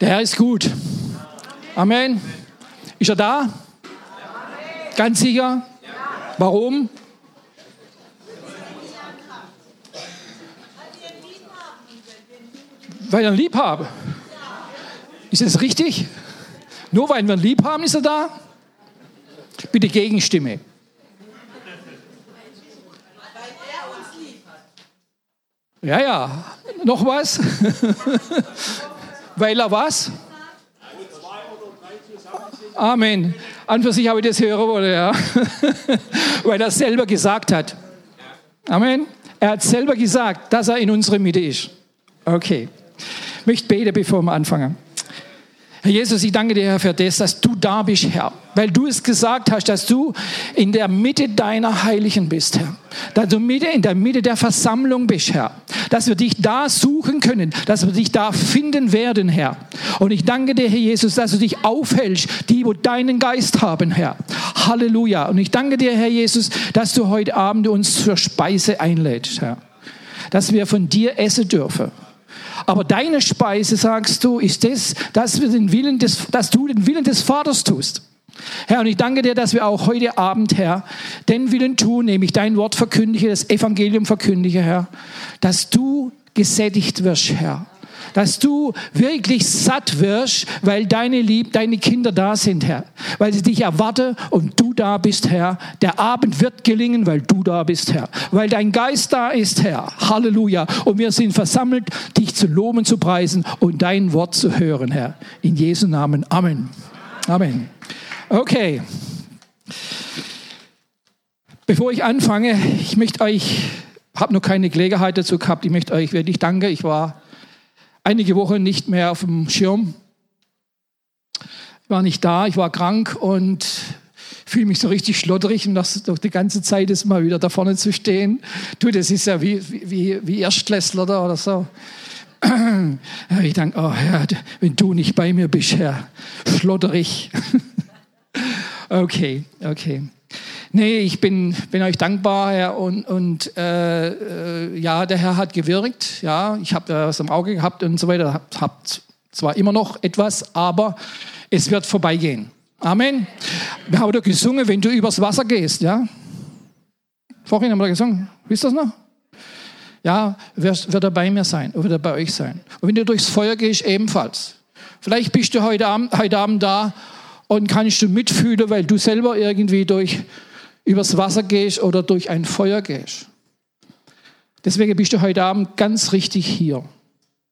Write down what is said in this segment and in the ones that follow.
Der Herr ist gut. Amen. Ist er da? Ganz sicher? Warum? Weil er lieb habe. Ist das richtig? Nur weil wir ihn lieb haben, ist er da? Bitte Gegenstimme. Ja, ja. Noch was? weil er was? Amen. An für sich habe ich das hören wollen, ja. weil er selber gesagt hat. Amen. Er hat selber gesagt, dass er in unserer Mitte ist. Okay. Ich möchte beten, bevor wir anfangen. Herr Jesus, ich danke dir, Herr, für das, dass du da bist, Herr. Weil du es gesagt hast, dass du in der Mitte deiner Heiligen bist, Herr. Dass du in der Mitte der Versammlung bist, Herr. Dass wir dich da suchen können, dass wir dich da finden werden, Herr. Und ich danke dir, Herr Jesus, dass du dich aufhältst, die, wo deinen Geist haben, Herr. Halleluja. Und ich danke dir, Herr Jesus, dass du heute Abend uns zur Speise einlädst, Herr. Dass wir von dir essen dürfen. Aber deine Speise, sagst du, ist das, dass, wir den Willen des, dass du den Willen des Vaters tust. Herr, und ich danke dir, dass wir auch heute Abend, Herr, den Willen tun, nämlich dein Wort verkündige, das Evangelium verkündige, Herr, dass du gesättigt wirst, Herr dass du wirklich satt wirst, weil deine Lieb, deine Kinder da sind, Herr. Weil sie dich erwarten und du da bist, Herr. Der Abend wird gelingen, weil du da bist, Herr. Weil dein Geist da ist, Herr. Halleluja. Und wir sind versammelt, dich zu loben, zu preisen und dein Wort zu hören, Herr. In Jesu Namen. Amen. Amen. Okay. Bevor ich anfange, ich möchte euch, habe noch keine Gelegenheit dazu gehabt, ich möchte euch wirklich danken. Ich war einige Wochen nicht mehr auf dem Schirm. Ich war nicht da, ich war krank und fühle mich so richtig schlotterig und das doch die ganze Zeit ist mal wieder da vorne zu stehen. Du, das ist ja wie, wie, wie Erstklässler da oder so. Ich denke, oh Herr, wenn du nicht bei mir bist, Herr, schlotterig. Okay, okay. Nee, ich bin, bin euch dankbar, Herr, und, und äh, äh, ja, der Herr hat gewirkt, ja, ich habe das im Auge gehabt und so weiter, habt hab zwar immer noch etwas, aber es wird vorbeigehen. Amen. Wir haben doch gesungen, wenn du übers Wasser gehst, ja. Vorhin haben wir gesungen, wisst ihr das noch? Ja, wird, wird er bei mir sein, wird er bei euch sein. Und wenn du durchs Feuer gehst, ebenfalls. Vielleicht bist du heute Abend, heute Abend da und kannst du mitfühlen, weil du selber irgendwie durch übers Wasser gehst oder durch ein Feuer gehst. Deswegen bist du heute Abend ganz richtig hier.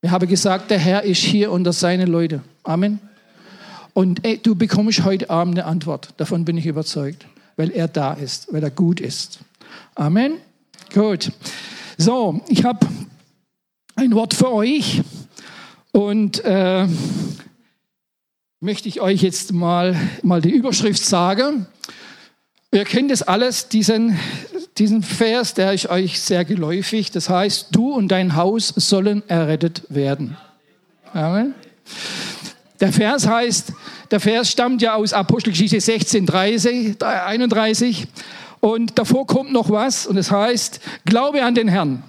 Wir haben gesagt, der Herr ist hier unter seine Leute. Amen. Und ey, du bekommst heute Abend eine Antwort. Davon bin ich überzeugt, weil er da ist, weil er gut ist. Amen. Gut. So, ich habe ein Wort für euch und äh, möchte ich euch jetzt mal, mal die Überschrift sagen. Ihr kennt es alles, diesen, diesen Vers, der ist euch sehr geläufig. Das heißt, du und dein Haus sollen errettet werden. Amen. Der Vers heißt, der Vers stammt ja aus Apostelgeschichte 16, 30, 31. Und davor kommt noch was und es heißt, glaube an den Herrn.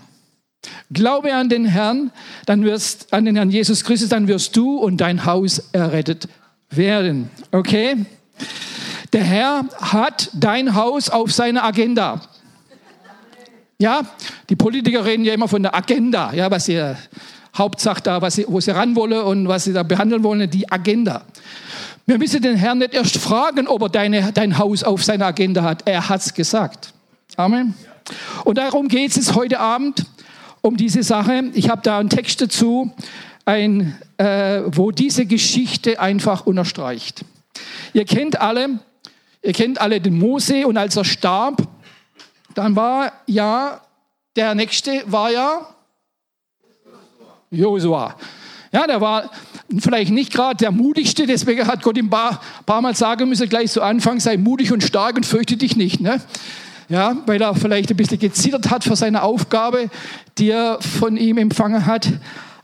Glaube an den Herrn, dann wirst, an den Herrn Jesus Christus, dann wirst du und dein Haus errettet werden. Okay? Der Herr hat dein Haus auf seiner Agenda. Ja, die Politiker reden ja immer von der Agenda, ja, was sie Hauptsache da, was sie, wo sie ran wollen und was sie da behandeln wollen, die Agenda. Wir müssen den Herrn nicht erst fragen, ob er deine, dein Haus auf seiner Agenda hat. Er hat's gesagt. Amen. Und darum geht es heute Abend um diese Sache. Ich habe da einen Text dazu, ein, äh, wo diese Geschichte einfach unterstreicht. Ihr kennt alle Ihr kennt alle den Mose und als er starb, dann war ja, der nächste war ja Josua. Ja, der war vielleicht nicht gerade der mutigste, deswegen hat Gott ihm ein paar, paar Mal sagen müssen, gleich zu Anfang, sei mutig und stark und fürchte dich nicht. Ne? Ja, weil er vielleicht ein bisschen gezittert hat für seine Aufgabe, die er von ihm empfangen hat.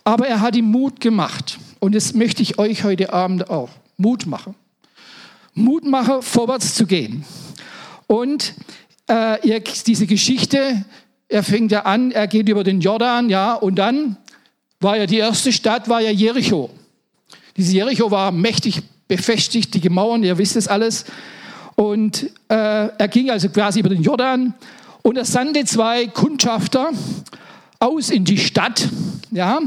Aber er hat ihm Mut gemacht. Und das möchte ich euch heute Abend auch Mut machen. Mut mache, vorwärts zu gehen. Und äh, ihr, diese Geschichte, er fängt ja an, er geht über den Jordan, ja, und dann war ja die erste Stadt, war ja Jericho. Diese Jericho war mächtig befestigt, die Mauern, ihr wisst es alles. Und äh, er ging also quasi über den Jordan und er sandte zwei Kundschafter aus in die Stadt, ja,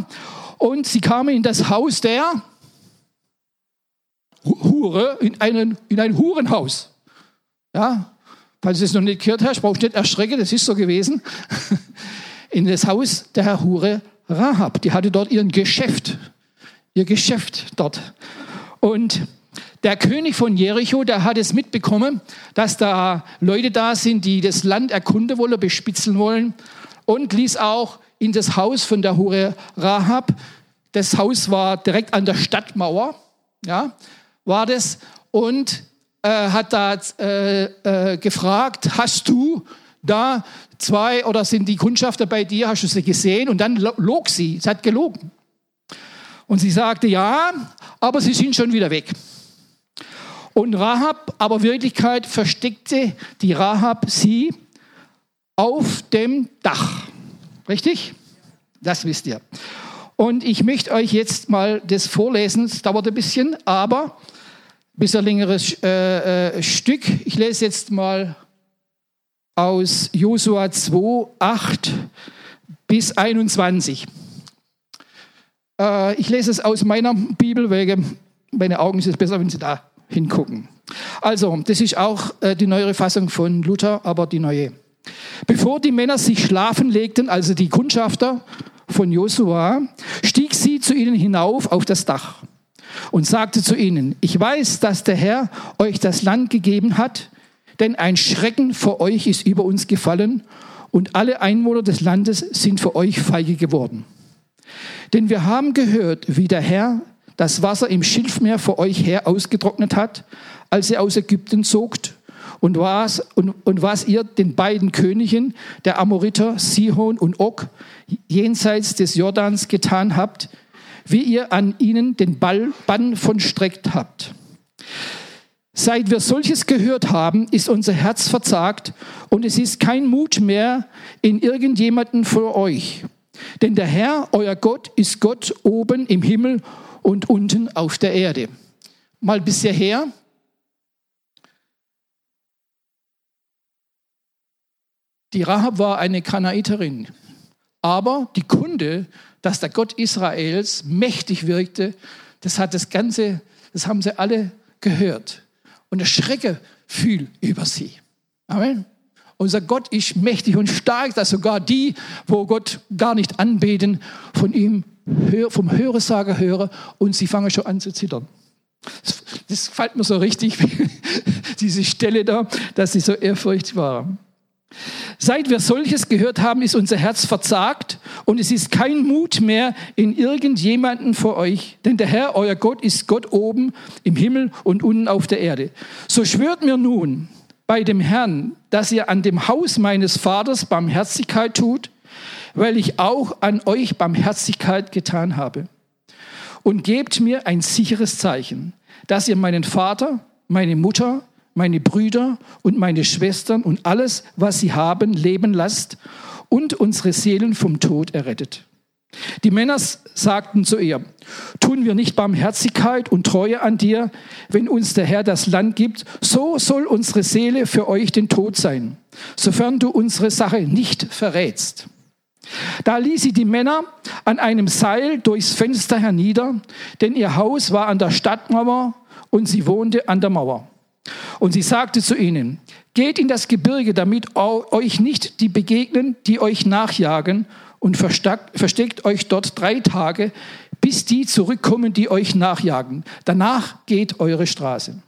und sie kamen in das Haus der Hure, in, einen, in ein Hurenhaus. Ja, falls du es noch nicht gehört hast, brauchst du nicht erschrecken, das ist so gewesen. In das Haus der Hure Rahab. Die hatte dort ihren Geschäft, ihr Geschäft dort. Und der König von Jericho, der hat es mitbekommen, dass da Leute da sind, die das Land erkunden wollen, bespitzeln wollen und ließ auch in das Haus von der Hure Rahab. Das Haus war direkt an der Stadtmauer, ja, war das und äh, hat da äh, äh, gefragt, hast du da zwei oder sind die Kundschafter bei dir, hast du sie gesehen? Und dann log sie, sie hat gelogen. Und sie sagte, ja, aber sie sind schon wieder weg. Und Rahab, aber Wirklichkeit versteckte die Rahab sie auf dem Dach. Richtig? Das wisst ihr. Und ich möchte euch jetzt mal das vorlesen. Es dauert ein bisschen, aber bisschen längeres äh, äh, Stück. Ich lese jetzt mal aus Josua 2, 8 bis 21. Äh, ich lese es aus meiner Bibel, wegen meine Augen sind es besser, wenn sie da hingucken. Also, das ist auch äh, die neuere Fassung von Luther, aber die neue. Bevor die Männer sich schlafen legten, also die Kundschafter von Josua, stieg sie zu ihnen hinauf auf das Dach und sagte zu ihnen, ich weiß, dass der Herr euch das Land gegeben hat, denn ein Schrecken vor euch ist über uns gefallen und alle Einwohner des Landes sind für euch feige geworden. Denn wir haben gehört, wie der Herr das Wasser im Schilfmeer vor euch her ausgetrocknet hat, als ihr aus Ägypten zogt, und was, und, und was ihr den beiden Königen, der Amoriter, Sihon und Og, jenseits des Jordans getan habt, wie ihr an ihnen den Ball, Bann von streckt habt. Seit wir solches gehört haben, ist unser Herz verzagt und es ist kein Mut mehr in irgendjemanden für euch. Denn der Herr, euer Gott, ist Gott oben im Himmel und unten auf der Erde. Mal bis hierher. Die Rahab war eine Kanaiterin, aber die Kunde, dass der Gott Israels mächtig wirkte, das hat das Ganze, das haben sie alle gehört. Und der Schrecke fiel über sie. Amen. Unser Gott ist mächtig und stark, dass sogar die, wo Gott gar nicht anbeten, von ihm vom Höresager höre und sie fangen schon an zu zittern. Das, das fällt mir so richtig, diese Stelle da, dass sie so ehrfurcht war. Seit wir solches gehört haben, ist unser Herz verzagt und es ist kein Mut mehr in irgendjemanden vor euch, denn der Herr, euer Gott, ist Gott oben im Himmel und unten auf der Erde. So schwört mir nun bei dem Herrn, dass ihr an dem Haus meines Vaters Barmherzigkeit tut weil ich auch an euch Barmherzigkeit getan habe. Und gebt mir ein sicheres Zeichen, dass ihr meinen Vater, meine Mutter, meine Brüder und meine Schwestern und alles, was sie haben, leben lasst und unsere Seelen vom Tod errettet. Die Männer sagten zu ihr, tun wir nicht Barmherzigkeit und Treue an dir, wenn uns der Herr das Land gibt, so soll unsere Seele für euch den Tod sein, sofern du unsere Sache nicht verrätst. Da ließ sie die Männer an einem Seil durchs Fenster hernieder, denn ihr Haus war an der Stadtmauer und sie wohnte an der Mauer. Und sie sagte zu ihnen, geht in das Gebirge, damit euch nicht die begegnen, die euch nachjagen, und versteckt euch dort drei Tage, bis die zurückkommen, die euch nachjagen. Danach geht eure Straße.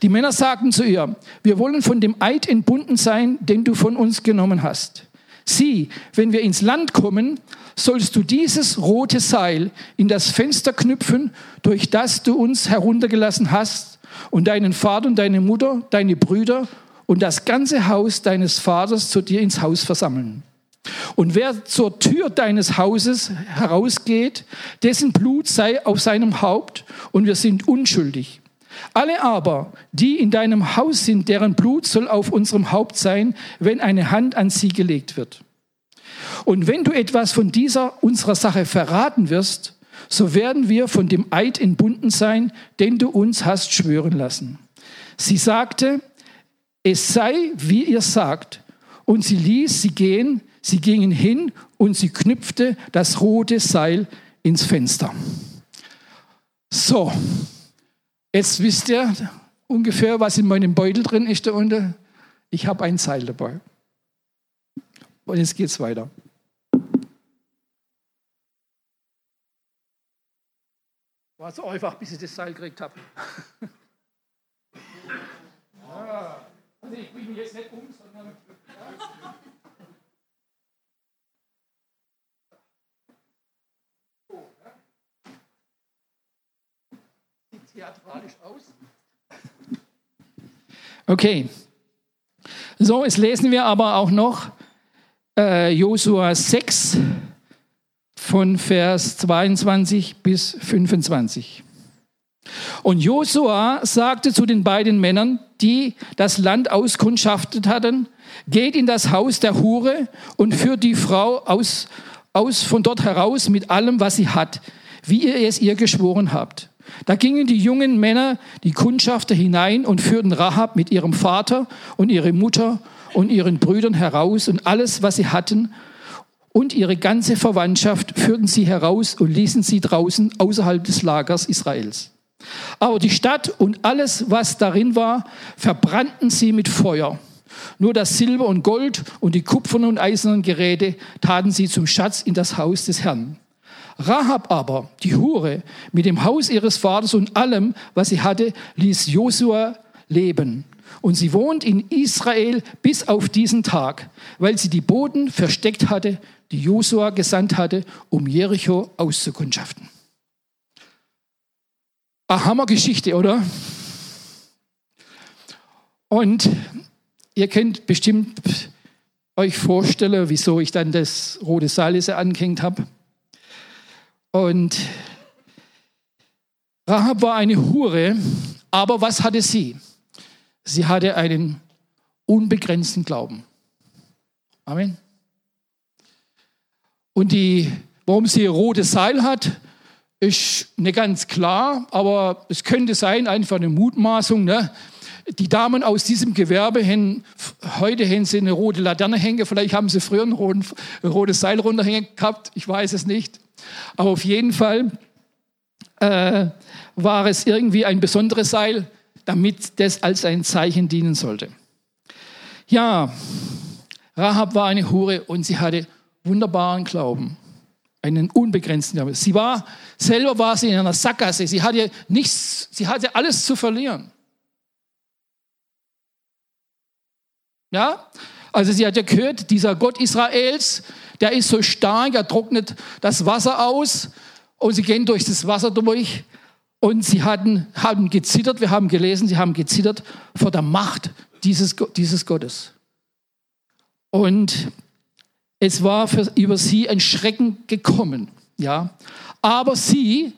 Die Männer sagten zu ihr, wir wollen von dem Eid entbunden sein, den du von uns genommen hast. Sieh, wenn wir ins Land kommen, sollst du dieses rote Seil in das Fenster knüpfen, durch das du uns heruntergelassen hast, und deinen Vater und deine Mutter, deine Brüder und das ganze Haus deines Vaters zu dir ins Haus versammeln. Und wer zur Tür deines Hauses herausgeht, dessen Blut sei auf seinem Haupt und wir sind unschuldig. Alle aber, die in deinem Haus sind, deren Blut soll auf unserem Haupt sein, wenn eine Hand an sie gelegt wird. Und wenn du etwas von dieser unserer Sache verraten wirst, so werden wir von dem Eid entbunden sein, den du uns hast schwören lassen. Sie sagte, es sei, wie ihr sagt. Und sie ließ sie gehen, sie gingen hin und sie knüpfte das rote Seil ins Fenster. So, jetzt wisst ihr ungefähr, was in meinem Beutel drin ist da unten. Ich habe ein Seil dabei. Und jetzt geht's weiter. War so einfach, bis ich das Seil gekriegt habe. ja. Also ich bringe mich jetzt nicht um, sondern. Ja. Sieht theatralisch aus. Okay. So, jetzt lesen wir aber auch noch äh, Josua 6 von Vers 22 bis 25. Und Josua sagte zu den beiden Männern, die das Land auskundschaftet hatten, geht in das Haus der Hure und führt die Frau aus, aus von dort heraus mit allem, was sie hat, wie ihr es ihr geschworen habt. Da gingen die jungen Männer, die Kundschafter hinein und führten Rahab mit ihrem Vater und ihrer Mutter und ihren Brüdern heraus und alles, was sie hatten, und ihre ganze Verwandtschaft führten sie heraus und ließen sie draußen außerhalb des Lagers Israels. Aber die Stadt und alles, was darin war, verbrannten sie mit Feuer. Nur das Silber und Gold und die kupfernen und eisernen Geräte taten sie zum Schatz in das Haus des Herrn. Rahab aber, die Hure, mit dem Haus ihres Vaters und allem, was sie hatte, ließ Josua leben. Und sie wohnt in Israel bis auf diesen Tag, weil sie die Boden versteckt hatte, die Josua gesandt hatte, um Jericho auszukundschaften. Eine Hammergeschichte, oder? Und ihr könnt bestimmt euch vorstellen, wieso ich dann das rote Seil angehängt habe. Und Rahab war eine Hure, aber was hatte sie? Sie hatte einen unbegrenzten Glauben. Amen. Und die, warum sie rotes Seil hat, ist nicht ganz klar, aber es könnte sein, einfach eine Mutmaßung. Ne? Die Damen aus diesem Gewerbe haben, heute haben sie eine rote Laterne hängen, vielleicht haben sie früher ein, rotes Seil runterhängen gehabt, ich weiß es nicht. Aber auf jeden Fall äh, war es irgendwie ein besonderes Seil, damit das als ein Zeichen dienen sollte. Ja, Rahab war eine Hure und sie hatte wunderbaren Glauben, einen unbegrenzten Glauben. Sie war selber war sie in einer Sackgasse. Sie hatte nichts, sie hatte alles zu verlieren. Ja, also sie hat ja gehört, dieser Gott Israels, der ist so stark, er trocknet das Wasser aus und sie gehen durch das Wasser durch und sie hatten, haben gezittert, wir haben gelesen, sie haben gezittert vor der Macht dieses, dieses Gottes. Und es war für, über sie ein Schrecken gekommen, ja. Aber sie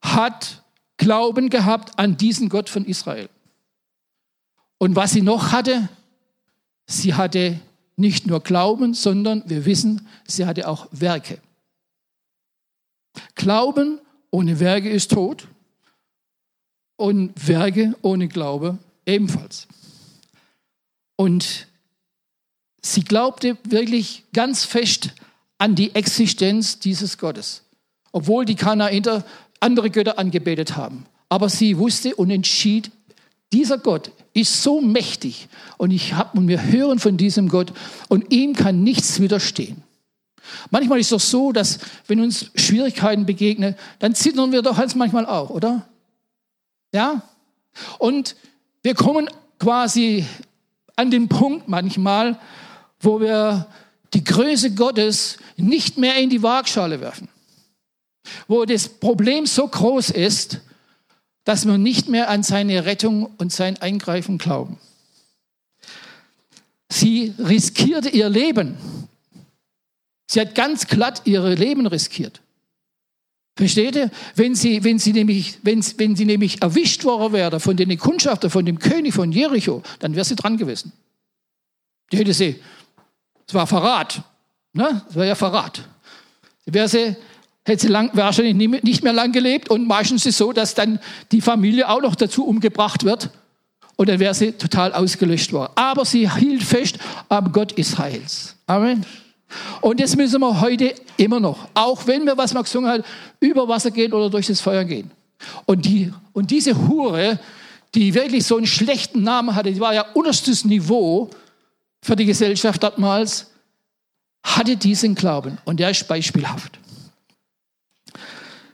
hat Glauben gehabt an diesen Gott von Israel. Und was sie noch hatte, sie hatte nicht nur Glauben, sondern wir wissen, sie hatte auch Werke. Glauben ohne Werke ist tot und Werke ohne Glaube ebenfalls. Und sie glaubte wirklich ganz fest an die Existenz dieses Gottes, obwohl die Kanaiter andere Götter angebetet haben. Aber sie wusste und entschied, dieser Gott ist so mächtig und ich hab, und wir hören von diesem Gott und ihm kann nichts widerstehen. Manchmal ist es doch so, dass wenn uns Schwierigkeiten begegnen, dann zittern wir doch manchmal auch, oder? Ja? Und wir kommen quasi an den Punkt manchmal, wo wir die Größe Gottes nicht mehr in die Waagschale werfen. Wo das Problem so groß ist, dass wir nicht mehr an seine Rettung und sein Eingreifen glauben. Sie riskierte ihr Leben. Sie hat ganz glatt ihr Leben riskiert. Versteht ihr? Wenn sie, wenn sie, nämlich, wenn, wenn sie nämlich erwischt worden wäre von den Kundschafter, von dem König von Jericho, dann wäre sie dran gewesen. Die hätte sie, es war Verrat, ne? Es war ja Verrat. Wäre sie hätte sie lang, wahrscheinlich nicht mehr lang gelebt. Und meistens ist es so, dass dann die Familie auch noch dazu umgebracht wird. Und dann wäre sie total ausgelöscht worden. Aber sie hielt fest am Gott Israels. Amen. Und das müssen wir heute immer noch. Auch wenn wir, was man gesungen hat, über Wasser gehen oder durch das Feuer gehen. Und, die, und diese Hure, die wirklich so einen schlechten Namen hatte, die war ja unterstes Niveau für die Gesellschaft damals, hatte diesen Glauben. Und der ist beispielhaft.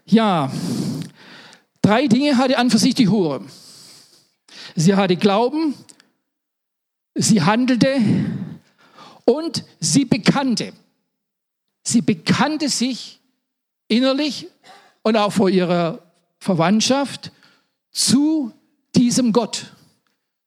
Ja, drei Dinge hatte an für sich die Hure. Sie hatte Glauben, sie handelte und sie bekannte. Sie bekannte sich innerlich und auch vor ihrer Verwandtschaft zu diesem Gott.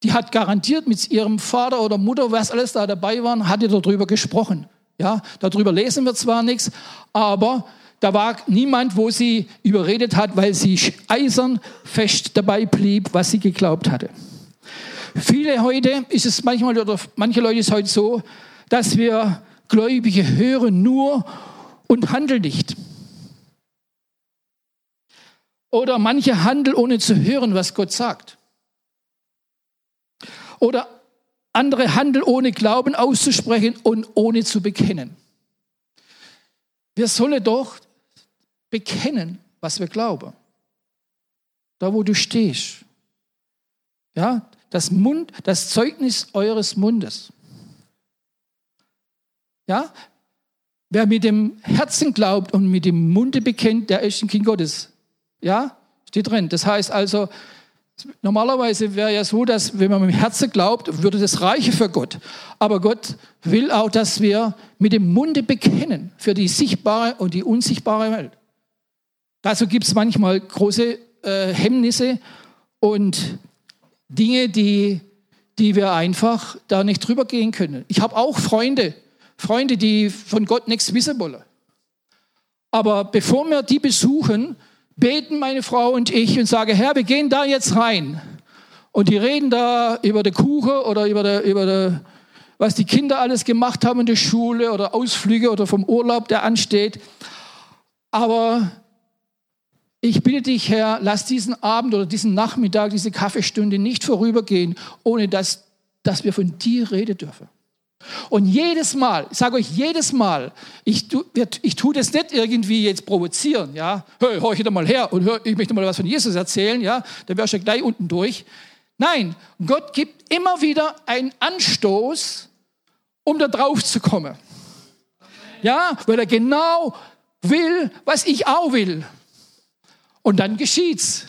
Die hat garantiert mit ihrem Vater oder Mutter, was alles da dabei waren, hatte darüber gesprochen. Ja, darüber lesen wir zwar nichts, aber da war niemand, wo sie überredet hat, weil sie eisern fest dabei blieb, was sie geglaubt hatte. Viele heute ist es manchmal oder manche Leute ist heute so, dass wir Gläubige hören nur und handeln nicht. Oder manche handeln, ohne zu hören, was Gott sagt. Oder andere handeln, ohne Glauben auszusprechen und ohne zu bekennen. Wir sollen doch bekennen, was wir glauben. Da, wo du stehst. Ja, das Mund, das Zeugnis eures Mundes. Ja, wer mit dem Herzen glaubt und mit dem Munde bekennt, der ist ein Kind Gottes. Ja, steht drin. Das heißt also, normalerweise wäre ja so, dass wenn man mit dem Herzen glaubt, würde das reichen für Gott. Aber Gott will auch, dass wir mit dem Munde bekennen für die sichtbare und die unsichtbare Welt. Dazu gibt es manchmal große äh, Hemmnisse und Dinge, die, die wir einfach da nicht drüber gehen können. Ich habe auch Freunde, Freunde, die von Gott nichts wissen wollen. Aber bevor wir die besuchen, beten meine Frau und ich und sagen, Herr, wir gehen da jetzt rein. Und die reden da über die Kuchen oder über, der, über der, was die Kinder alles gemacht haben in der Schule oder Ausflüge oder vom Urlaub, der ansteht. Aber ich bitte dich, Herr, lass diesen Abend oder diesen Nachmittag, diese Kaffeestunde nicht vorübergehen, ohne dass, dass wir von dir reden dürfen. Und jedes Mal, ich sage euch jedes Mal, ich, ich tue das nicht irgendwie jetzt provozieren, ja, hör, hör ich da mal her und hör, ich möchte mal was von Jesus erzählen, ja, dann wärst du gleich unten durch. Nein, Gott gibt immer wieder einen Anstoß, um da drauf zu kommen. Ja, weil er genau will, was ich auch will. Und dann geschieht's.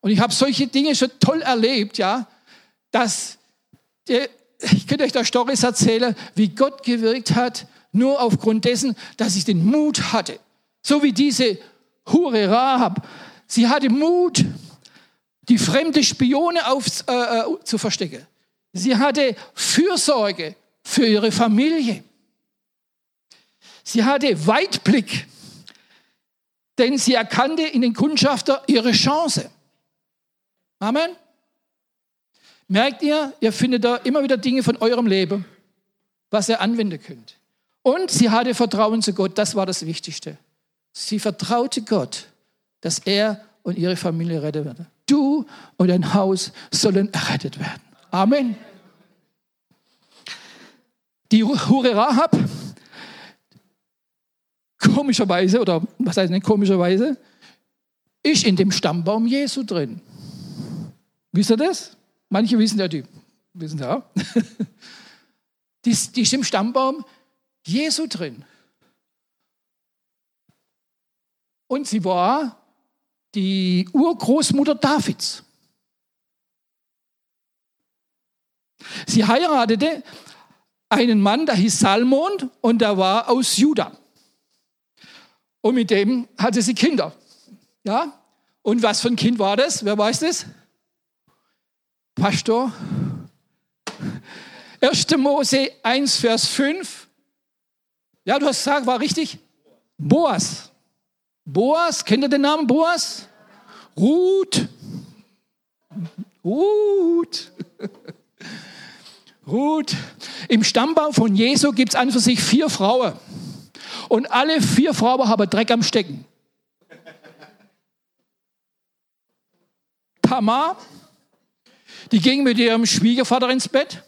Und ich habe solche Dinge schon toll erlebt, ja, dass der, ich könnte euch da Storys erzählen, wie Gott gewirkt hat, nur aufgrund dessen, dass ich den Mut hatte. So wie diese Hure Rahab. Sie hatte Mut, die fremde Spione auf, äh, äh, zu verstecken. Sie hatte Fürsorge für ihre Familie. Sie hatte Weitblick, denn sie erkannte in den Kundschafter ihre Chance. Amen. Merkt ihr, ihr findet da immer wieder Dinge von eurem Leben, was ihr anwenden könnt. Und sie hatte Vertrauen zu Gott, das war das Wichtigste. Sie vertraute Gott, dass er und ihre Familie retten würde. Du und dein Haus sollen errettet werden. Amen. Die Hure Rahab, komischerweise, oder was heißt nicht komischerweise, ist in dem Stammbaum Jesu drin. Wisst ihr das? Manche wissen ja, die wissen ja. Die, die ist im Stammbaum Jesu drin. Und sie war die Urgroßmutter Davids. Sie heiratete einen Mann, der hieß Salmon und der war aus Juda. Und mit dem hatte sie Kinder. Ja? Und was für ein Kind war das? Wer weiß das? Pastor. 1. Mose 1, Vers 5. Ja, du hast gesagt, war richtig? Boas. Boas, kennt ihr den Namen Boas? Ruth. Ruth. Ruth. Im Stammbaum von Jesu gibt es an für sich vier Frauen. und alle vier Frauen haben Dreck am Stecken. Tamar, die ging mit ihrem Schwiegervater ins Bett.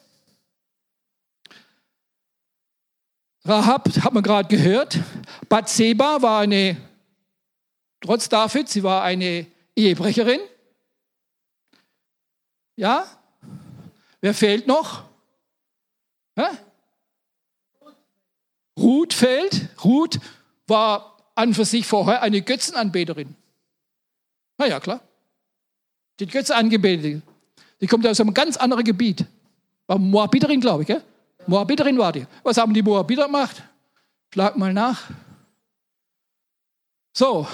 Rahab, hat man gerade gehört. Bathseba war eine, trotz David, sie war eine Ehebrecherin. Ja? Wer fehlt noch? Hä? Ruth fehlt. Ruth war an für sich vorher eine Götzenanbeterin. Na ja, klar. Die Götze angebetet. Die kommt aus einem ganz anderen Gebiet. War Moabiterin, glaube ich. Gell? Moabiterin war die. Was haben die Moabiter gemacht? Schlag mal nach. So,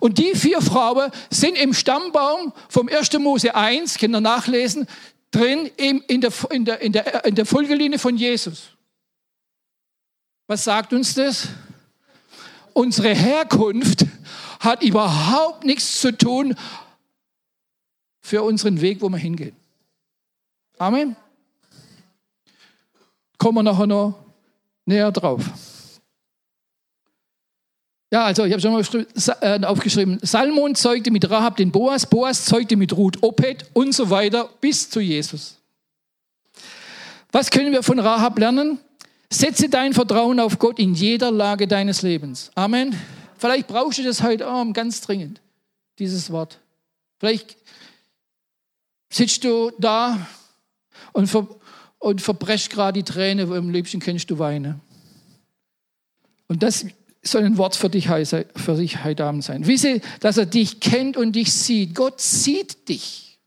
und die vier Frauen sind im Stammbaum vom 1. Mose 1, Kinder nachlesen, drin in der, in, der, in, der, in der Folgelinie von Jesus. Was sagt uns das? Unsere Herkunft hat überhaupt nichts zu tun für unseren Weg, wo wir hingehen. Amen. Kommen wir nachher noch näher drauf. Ja, also ich habe schon mal äh, aufgeschrieben, Salmon zeugte mit Rahab den Boas, Boas zeugte mit Ruth Opet und so weiter bis zu Jesus. Was können wir von Rahab lernen? Setze dein Vertrauen auf Gott in jeder Lage deines Lebens. Amen. Vielleicht brauchst du das heute Abend ganz dringend, dieses Wort. Vielleicht sitzt du da und, ver und verbrechst gerade die Träne, wo im Liebsten kennst du weine. Und das soll ein Wort für dich, für dich heute Abend sein. Wisse, dass er dich kennt und dich sieht. Gott sieht dich.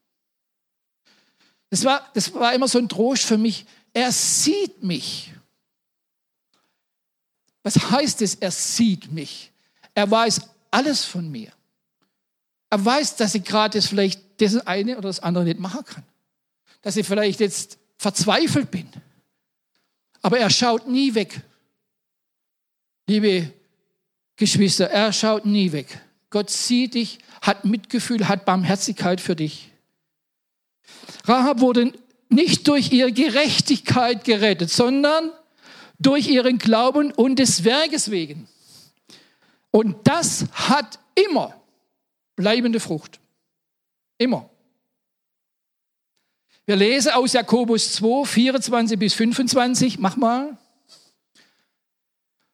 Das war, das war immer so ein Trost für mich. Er sieht mich. Was heißt es, er sieht mich? Er weiß alles von mir. Er weiß, dass ich gerade das vielleicht das eine oder das andere nicht machen kann. Dass ich vielleicht jetzt verzweifelt bin. Aber er schaut nie weg. Liebe Geschwister, er schaut nie weg. Gott sieht dich, hat Mitgefühl, hat Barmherzigkeit für dich. Rahab wurde nicht durch ihre Gerechtigkeit gerettet, sondern durch ihren Glauben und des Werkes wegen. Und das hat immer bleibende Frucht. Immer. Wir lesen aus Jakobus 2, 24 bis 25. Mach mal.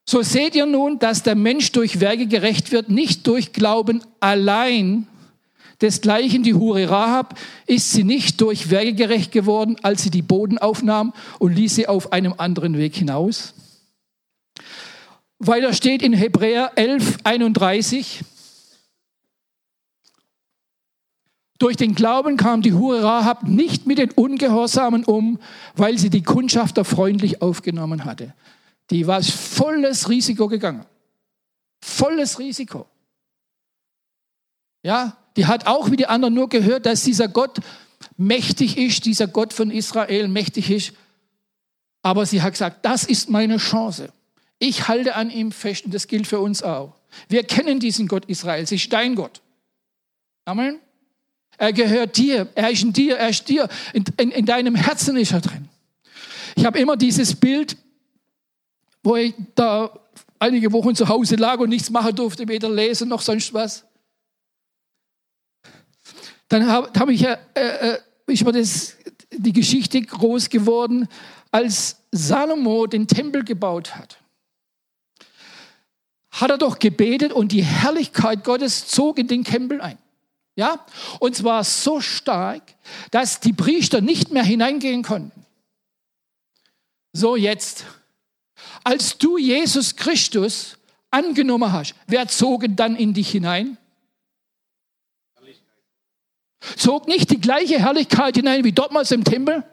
So seht ihr nun, dass der Mensch durch Werke gerecht wird, nicht durch Glauben allein. Desgleichen die Hure Rahab ist sie nicht durch Werke gerecht geworden, als sie die Boden aufnahm und ließ sie auf einem anderen Weg hinaus. Weiter steht in Hebräer 11, 31. Durch den Glauben kam die Hure Rahab nicht mit den Ungehorsamen um, weil sie die Kundschafter freundlich aufgenommen hatte. Die war volles Risiko gegangen. Volles Risiko. Ja, die hat auch wie die anderen nur gehört, dass dieser Gott mächtig ist, dieser Gott von Israel mächtig ist. Aber sie hat gesagt, das ist meine Chance. Ich halte an ihm fest und das gilt für uns auch. Wir kennen diesen Gott Israels, ist dein Gott. Amen. Er gehört dir, er ist in dir, er ist dir, in, in, in deinem Herzen ist er drin. Ich habe immer dieses Bild wo ich da einige Wochen zu Hause lag und nichts machen durfte, weder lesen noch sonst was. Dann habe hab ich, äh, äh, ist mir das, die Geschichte groß geworden, als Salomo den Tempel gebaut hat. Hat er doch gebetet und die Herrlichkeit Gottes zog in den Tempel ein. Ja? Und zwar so stark, dass die Priester nicht mehr hineingehen konnten. So jetzt als du Jesus Christus angenommen hast, wer zog dann in dich hinein? Zog nicht die gleiche Herrlichkeit hinein wie dortmals im Tempel?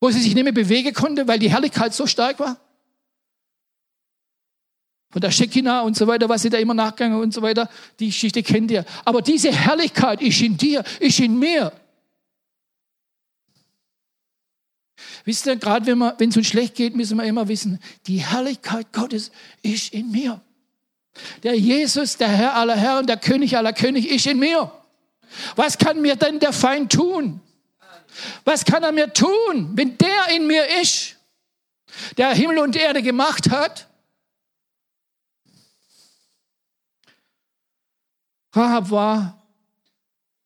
Wo sie sich nicht mehr bewegen konnte, weil die Herrlichkeit so stark war? Von der Shekinah und so weiter, was sie da immer nachgegangen und so weiter, die Geschichte kennt ihr. Aber diese Herrlichkeit ist in dir, ist in mir. Wisst ihr, gerade wenn es uns schlecht geht, müssen wir immer wissen, die Herrlichkeit Gottes ist in mir. Der Jesus, der Herr aller Herren, der König aller König ist in mir. Was kann mir denn der Feind tun? Was kann er mir tun, wenn der in mir ist? der Himmel und Erde gemacht hat. Rahab war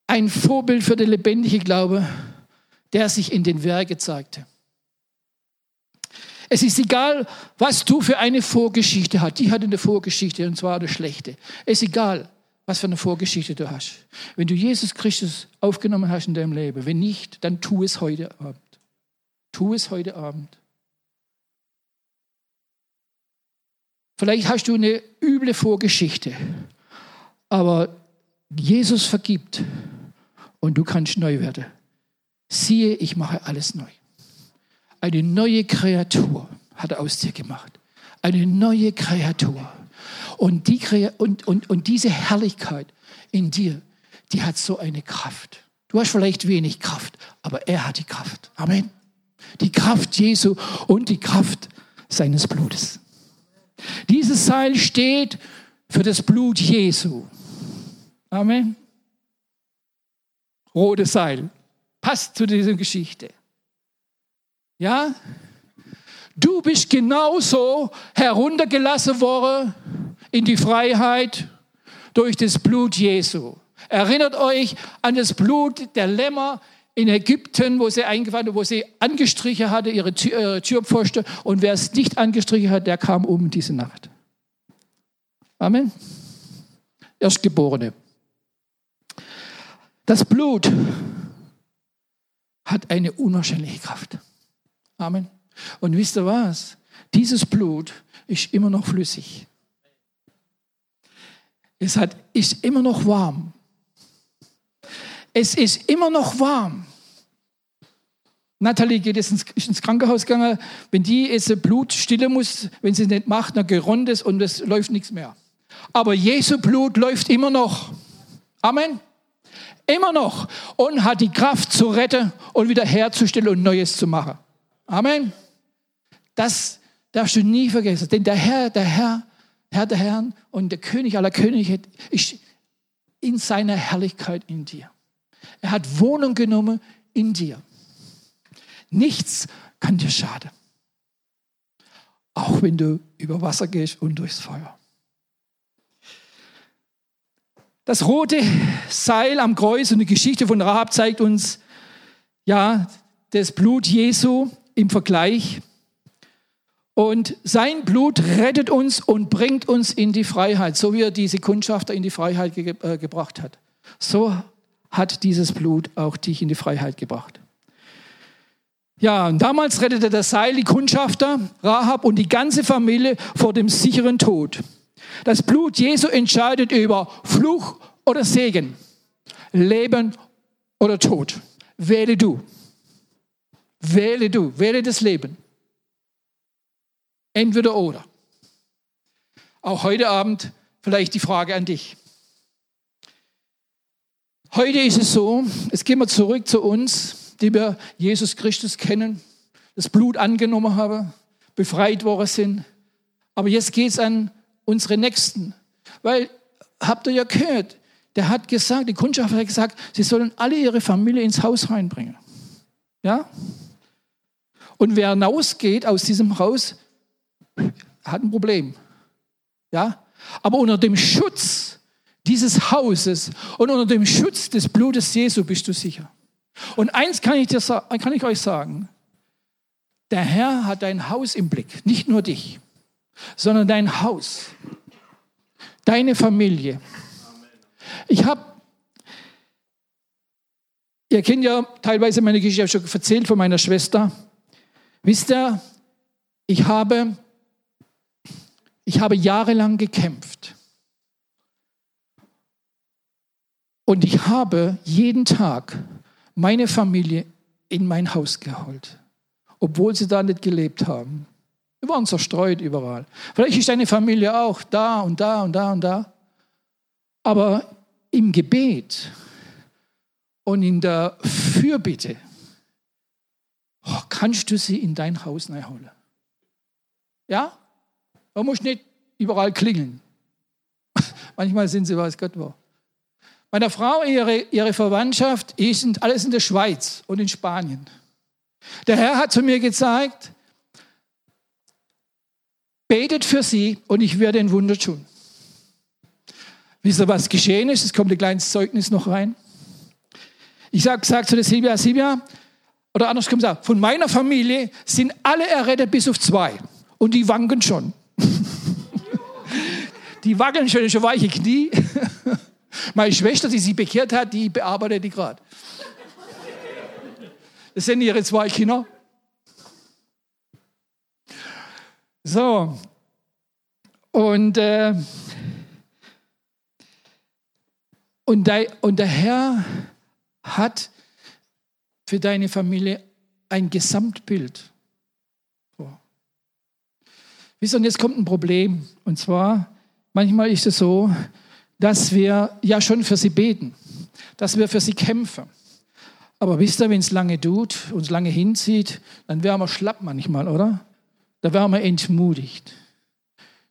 ein Vorbild für den lebendigen Glaube, der sich in den Werke zeigte. Es ist egal, was du für eine Vorgeschichte hast. Die hat eine Vorgeschichte und zwar eine schlechte. Es ist egal, was für eine Vorgeschichte du hast. Wenn du Jesus Christus aufgenommen hast in deinem Leben, wenn nicht, dann tu es heute Abend. Tu es heute Abend. Vielleicht hast du eine üble Vorgeschichte, aber Jesus vergibt und du kannst neu werden. Siehe, ich mache alles neu. Eine neue Kreatur hat er aus dir gemacht. Eine neue Kreatur. Und, die, und, und, und diese Herrlichkeit in dir, die hat so eine Kraft. Du hast vielleicht wenig Kraft, aber er hat die Kraft. Amen. Die Kraft Jesu und die Kraft seines Blutes. Dieses Seil steht für das Blut Jesu. Amen. Rotes Seil. Passt zu dieser Geschichte. Ja? Du bist genauso heruntergelassen worden in die Freiheit durch das Blut Jesu. Erinnert euch an das Blut der Lämmer in Ägypten, wo sie eingefahren, wo sie angestrichen hatte, ihre, ihre Türpfosten. Und wer es nicht angestrichen hat, der kam um diese Nacht. Amen. Erstgeborene. Das Blut hat eine unwahrscheinliche Kraft. Amen. Und wisst ihr was? Dieses Blut ist immer noch flüssig. Es hat, ist immer noch warm. Es ist immer noch warm. Natalie geht jetzt ins, ins Krankenhaus gegangen. Wenn die jetzt Blut stillen muss, wenn sie nicht macht, dann geronnt es und es läuft nichts mehr. Aber Jesu Blut läuft immer noch. Amen. Immer noch. Und hat die Kraft zu retten und wieder herzustellen und Neues zu machen. Amen. Das darfst du nie vergessen. Denn der Herr, der Herr, Herr der Herren und der König aller Könige ist in seiner Herrlichkeit in dir. Er hat Wohnung genommen in dir. Nichts kann dir schaden. Auch wenn du über Wasser gehst und durchs Feuer. Das rote Seil am Kreuz und die Geschichte von Rahab zeigt uns, ja, das Blut Jesu im Vergleich. Und sein Blut rettet uns und bringt uns in die Freiheit, so wie er diese Kundschafter in die Freiheit ge äh, gebracht hat. So hat dieses Blut auch dich in die Freiheit gebracht. Ja, und damals rettete das Seil die Kundschafter, Rahab und die ganze Familie vor dem sicheren Tod. Das Blut Jesu entscheidet über Fluch oder Segen, Leben oder Tod. Wähle du. Wähle du, wähle das Leben. Entweder oder. Auch heute Abend vielleicht die Frage an dich. Heute ist es so, jetzt gehen wir zurück zu uns, die wir Jesus Christus kennen, das Blut angenommen haben, befreit worden sind. Aber jetzt geht es an unsere Nächsten. Weil, habt ihr ja gehört, der hat gesagt, die Kundschaft hat gesagt, sie sollen alle ihre Familie ins Haus reinbringen. Ja? Und wer hinausgeht aus diesem Haus, hat ein Problem. Ja? Aber unter dem Schutz dieses Hauses und unter dem Schutz des Blutes Jesu bist du sicher. Und eins kann ich, dir, kann ich euch sagen, der Herr hat dein Haus im Blick, nicht nur dich, sondern dein Haus, deine Familie. Ich habe, ihr kennt ja teilweise meine Geschichte, ich habe schon erzählt von meiner Schwester. Wisst ihr, ich habe, ich habe jahrelang gekämpft. Und ich habe jeden Tag meine Familie in mein Haus geholt, obwohl sie da nicht gelebt haben. Wir waren zerstreut überall. Vielleicht ist deine Familie auch da und da und da und da. Aber im Gebet und in der Fürbitte oh, kannst du sie in dein Haus holen. Ja? Man muss nicht überall klingeln. Manchmal sind sie, weiß Gott wo. Meine Frau, ihre, ihre Verwandtschaft, sind alles in der Schweiz und in Spanien. Der Herr hat zu mir gezeigt, betet für sie und ich werde ein Wunder tun. Wisst ihr, was geschehen ist? Es kommt ein kleines Zeugnis noch rein. Ich sage sag zu der Silvia, Silvia, oder anders gesagt, von meiner Familie sind alle errettet bis auf zwei. Und die wanken schon. die wackeln schon, schon weiche Knie. Meine Schwester, die sie bekehrt hat, die bearbeitet die gerade. Das sind ihre zwei Kinder. So. Und, äh, und, der, und der Herr hat für deine Familie ein Gesamtbild. Wisst ihr, und jetzt kommt ein Problem. Und zwar, manchmal ist es so, dass wir ja schon für sie beten, dass wir für sie kämpfen. Aber wisst ihr, wenn es lange tut, uns lange hinzieht, dann wären wir schlapp manchmal, oder? Da wären wir entmutigt.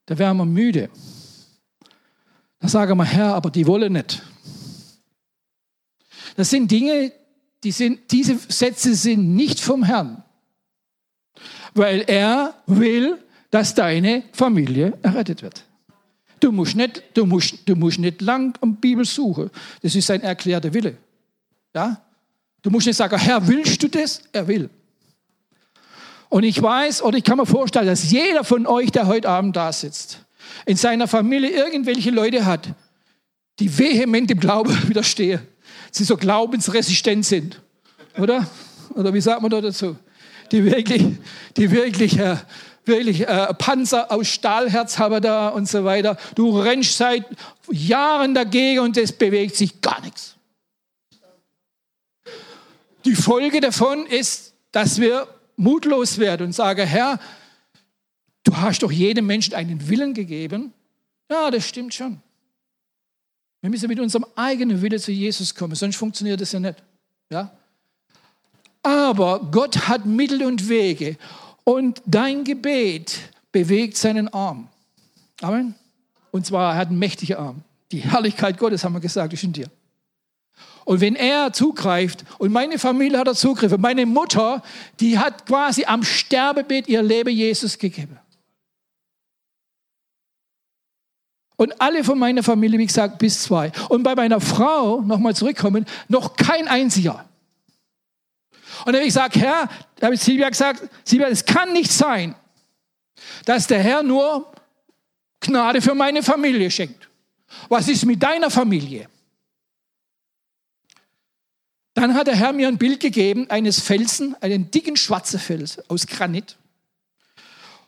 Da wären wir müde. Da sagen wir, Herr, aber die wollen nicht. Das sind Dinge, die sind, diese Sätze sind nicht vom Herrn, weil er will, dass deine Familie errettet wird. Du musst nicht, du musst, du musst nicht lang am Bibel suchen. Das ist sein erklärter Wille. Ja? Du musst nicht sagen, Herr, willst du das? Er will. Und ich weiß, oder ich kann mir vorstellen, dass jeder von euch, der heute Abend da sitzt, in seiner Familie irgendwelche Leute hat, die vehement dem Glauben widerstehen sie so glaubensresistent sind. Oder? Oder wie sagt man da dazu? Die wirklich, die wirklich, äh, wirklich äh, Panzer aus Stahlherz haben da und so weiter. Du rennst seit Jahren dagegen und es bewegt sich gar nichts. Die Folge davon ist, dass wir mutlos werden und sagen, Herr, du hast doch jedem Menschen einen Willen gegeben. Ja, das stimmt schon. Wir müssen mit unserem eigenen Wille zu Jesus kommen, sonst funktioniert das ja nicht. Ja? Aber Gott hat Mittel und Wege und dein Gebet bewegt seinen Arm. Amen. Und zwar, er hat einen mächtigen Arm. Die Herrlichkeit Gottes, haben wir gesagt, ist in dir. Und wenn er zugreift, und meine Familie hat er zugegriffen, meine Mutter, die hat quasi am Sterbebett ihr Leben Jesus gegeben. Und alle von meiner Familie, wie gesagt, bis zwei. Und bei meiner Frau, nochmal zurückkommen, noch kein einziger. Und dann habe ich gesagt, Herr, da habe ich Silvia gesagt, Silvia, es kann nicht sein, dass der Herr nur Gnade für meine Familie schenkt. Was ist mit deiner Familie? Dann hat der Herr mir ein Bild gegeben eines Felsen, einen dicken schwarzen Fels aus Granit.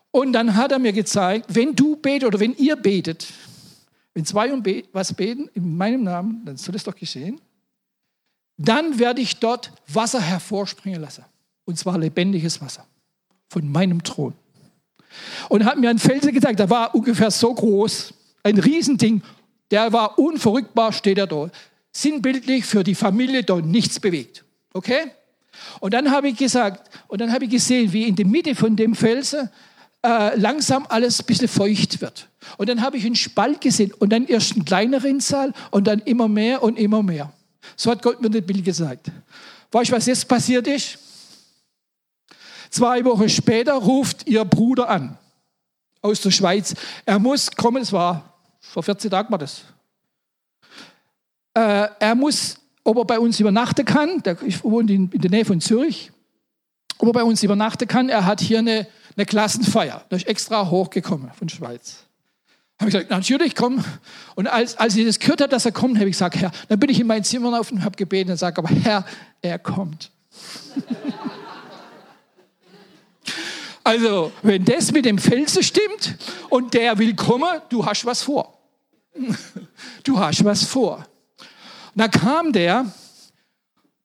Und dann hat er mir gezeigt, wenn du betest oder wenn ihr betet, wenn zwei um was beten in meinem Namen, dann soll es doch geschehen. Dann werde ich dort Wasser hervorspringen lassen. Und zwar lebendiges Wasser. Von meinem Thron. Und hat mir einen Felsen gezeigt, der war ungefähr so groß. Ein Riesending. Der war unverrückbar, steht er da. Sinnbildlich für die Familie dort nichts bewegt. Okay? Und dann habe ich gesagt, und dann habe ich gesehen, wie in der Mitte von dem Felsen äh, langsam alles ein bisschen feucht wird. Und dann habe ich einen Spalt gesehen und dann erst einen kleineren Zahl und dann immer mehr und immer mehr. So hat Gott mir das Bild gesagt. Weißt du, was jetzt passiert ist? Zwei Wochen später ruft ihr Bruder an aus der Schweiz. Er muss kommen, es war vor 14 Tagen war das. Äh, er muss, ob er bei uns übernachten kann, der wohnt in, in der Nähe von Zürich, ob er bei uns übernachten kann. Er hat hier eine eine Klassenfeier. Da ist extra hochgekommen von Schweiz. Habe ich gesagt, natürlich, komm. Und als, als ich das gehört habe, dass er kommt, habe ich gesagt, Herr, dann bin ich in mein Zimmer auf und habe gebeten und sage, aber Herr, er kommt. also, wenn das mit dem Felsen stimmt und der will kommen, du hast was vor. du hast was vor. Und da kam der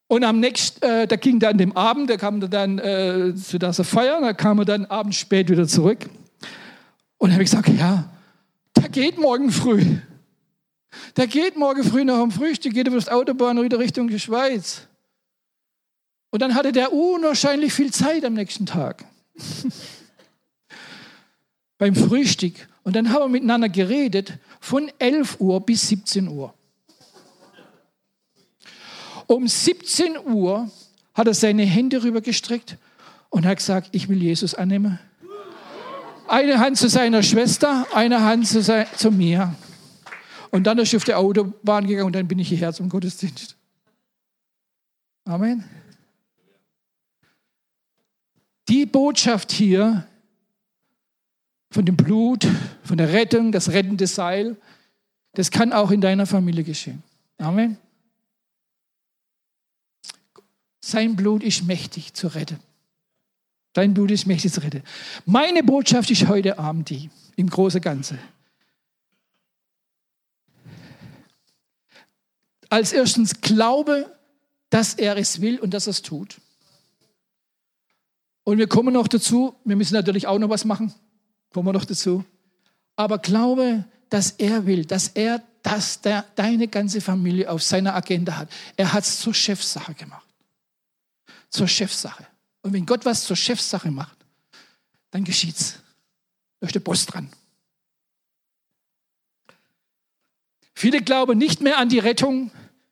und am nächsten, äh, da ging dann dem Abend, da kam er dann äh, zu dieser Feier, da kam er dann abends spät wieder zurück. Und dann habe ich gesagt, ja, der geht morgen früh. Der geht morgen früh nach dem Frühstück, geht über das Autobahn wieder Richtung die Schweiz. Und dann hatte der unwahrscheinlich viel Zeit am nächsten Tag. Beim Frühstück. Und dann haben wir miteinander geredet von 11 Uhr bis 17 Uhr. Um 17 Uhr hat er seine Hände rübergestreckt und hat gesagt, ich will Jesus annehmen. Eine Hand zu seiner Schwester, eine Hand zu, sein, zu mir. Und dann ist er auf die Autobahn gegangen und dann bin ich hierher zum Gottesdienst. Amen. Die Botschaft hier von dem Blut, von der Rettung, das rettende Seil, das kann auch in deiner Familie geschehen. Amen. Sein Blut ist mächtig zu retten. Dein Blut ist mächtig zu retten. Meine Botschaft ist heute Abend die, im Großen und Ganzen. Als erstens glaube, dass er es will und dass er es tut. Und wir kommen noch dazu, wir müssen natürlich auch noch was machen, kommen wir noch dazu. Aber glaube, dass er will, dass er das der, deine ganze Familie auf seiner Agenda hat. Er hat es zur Chefsache gemacht. Zur Chefsache. Und wenn Gott was zur Chefsache macht, dann geschieht's. Ist der Boss dran. Viele glauben nicht mehr an die Rettung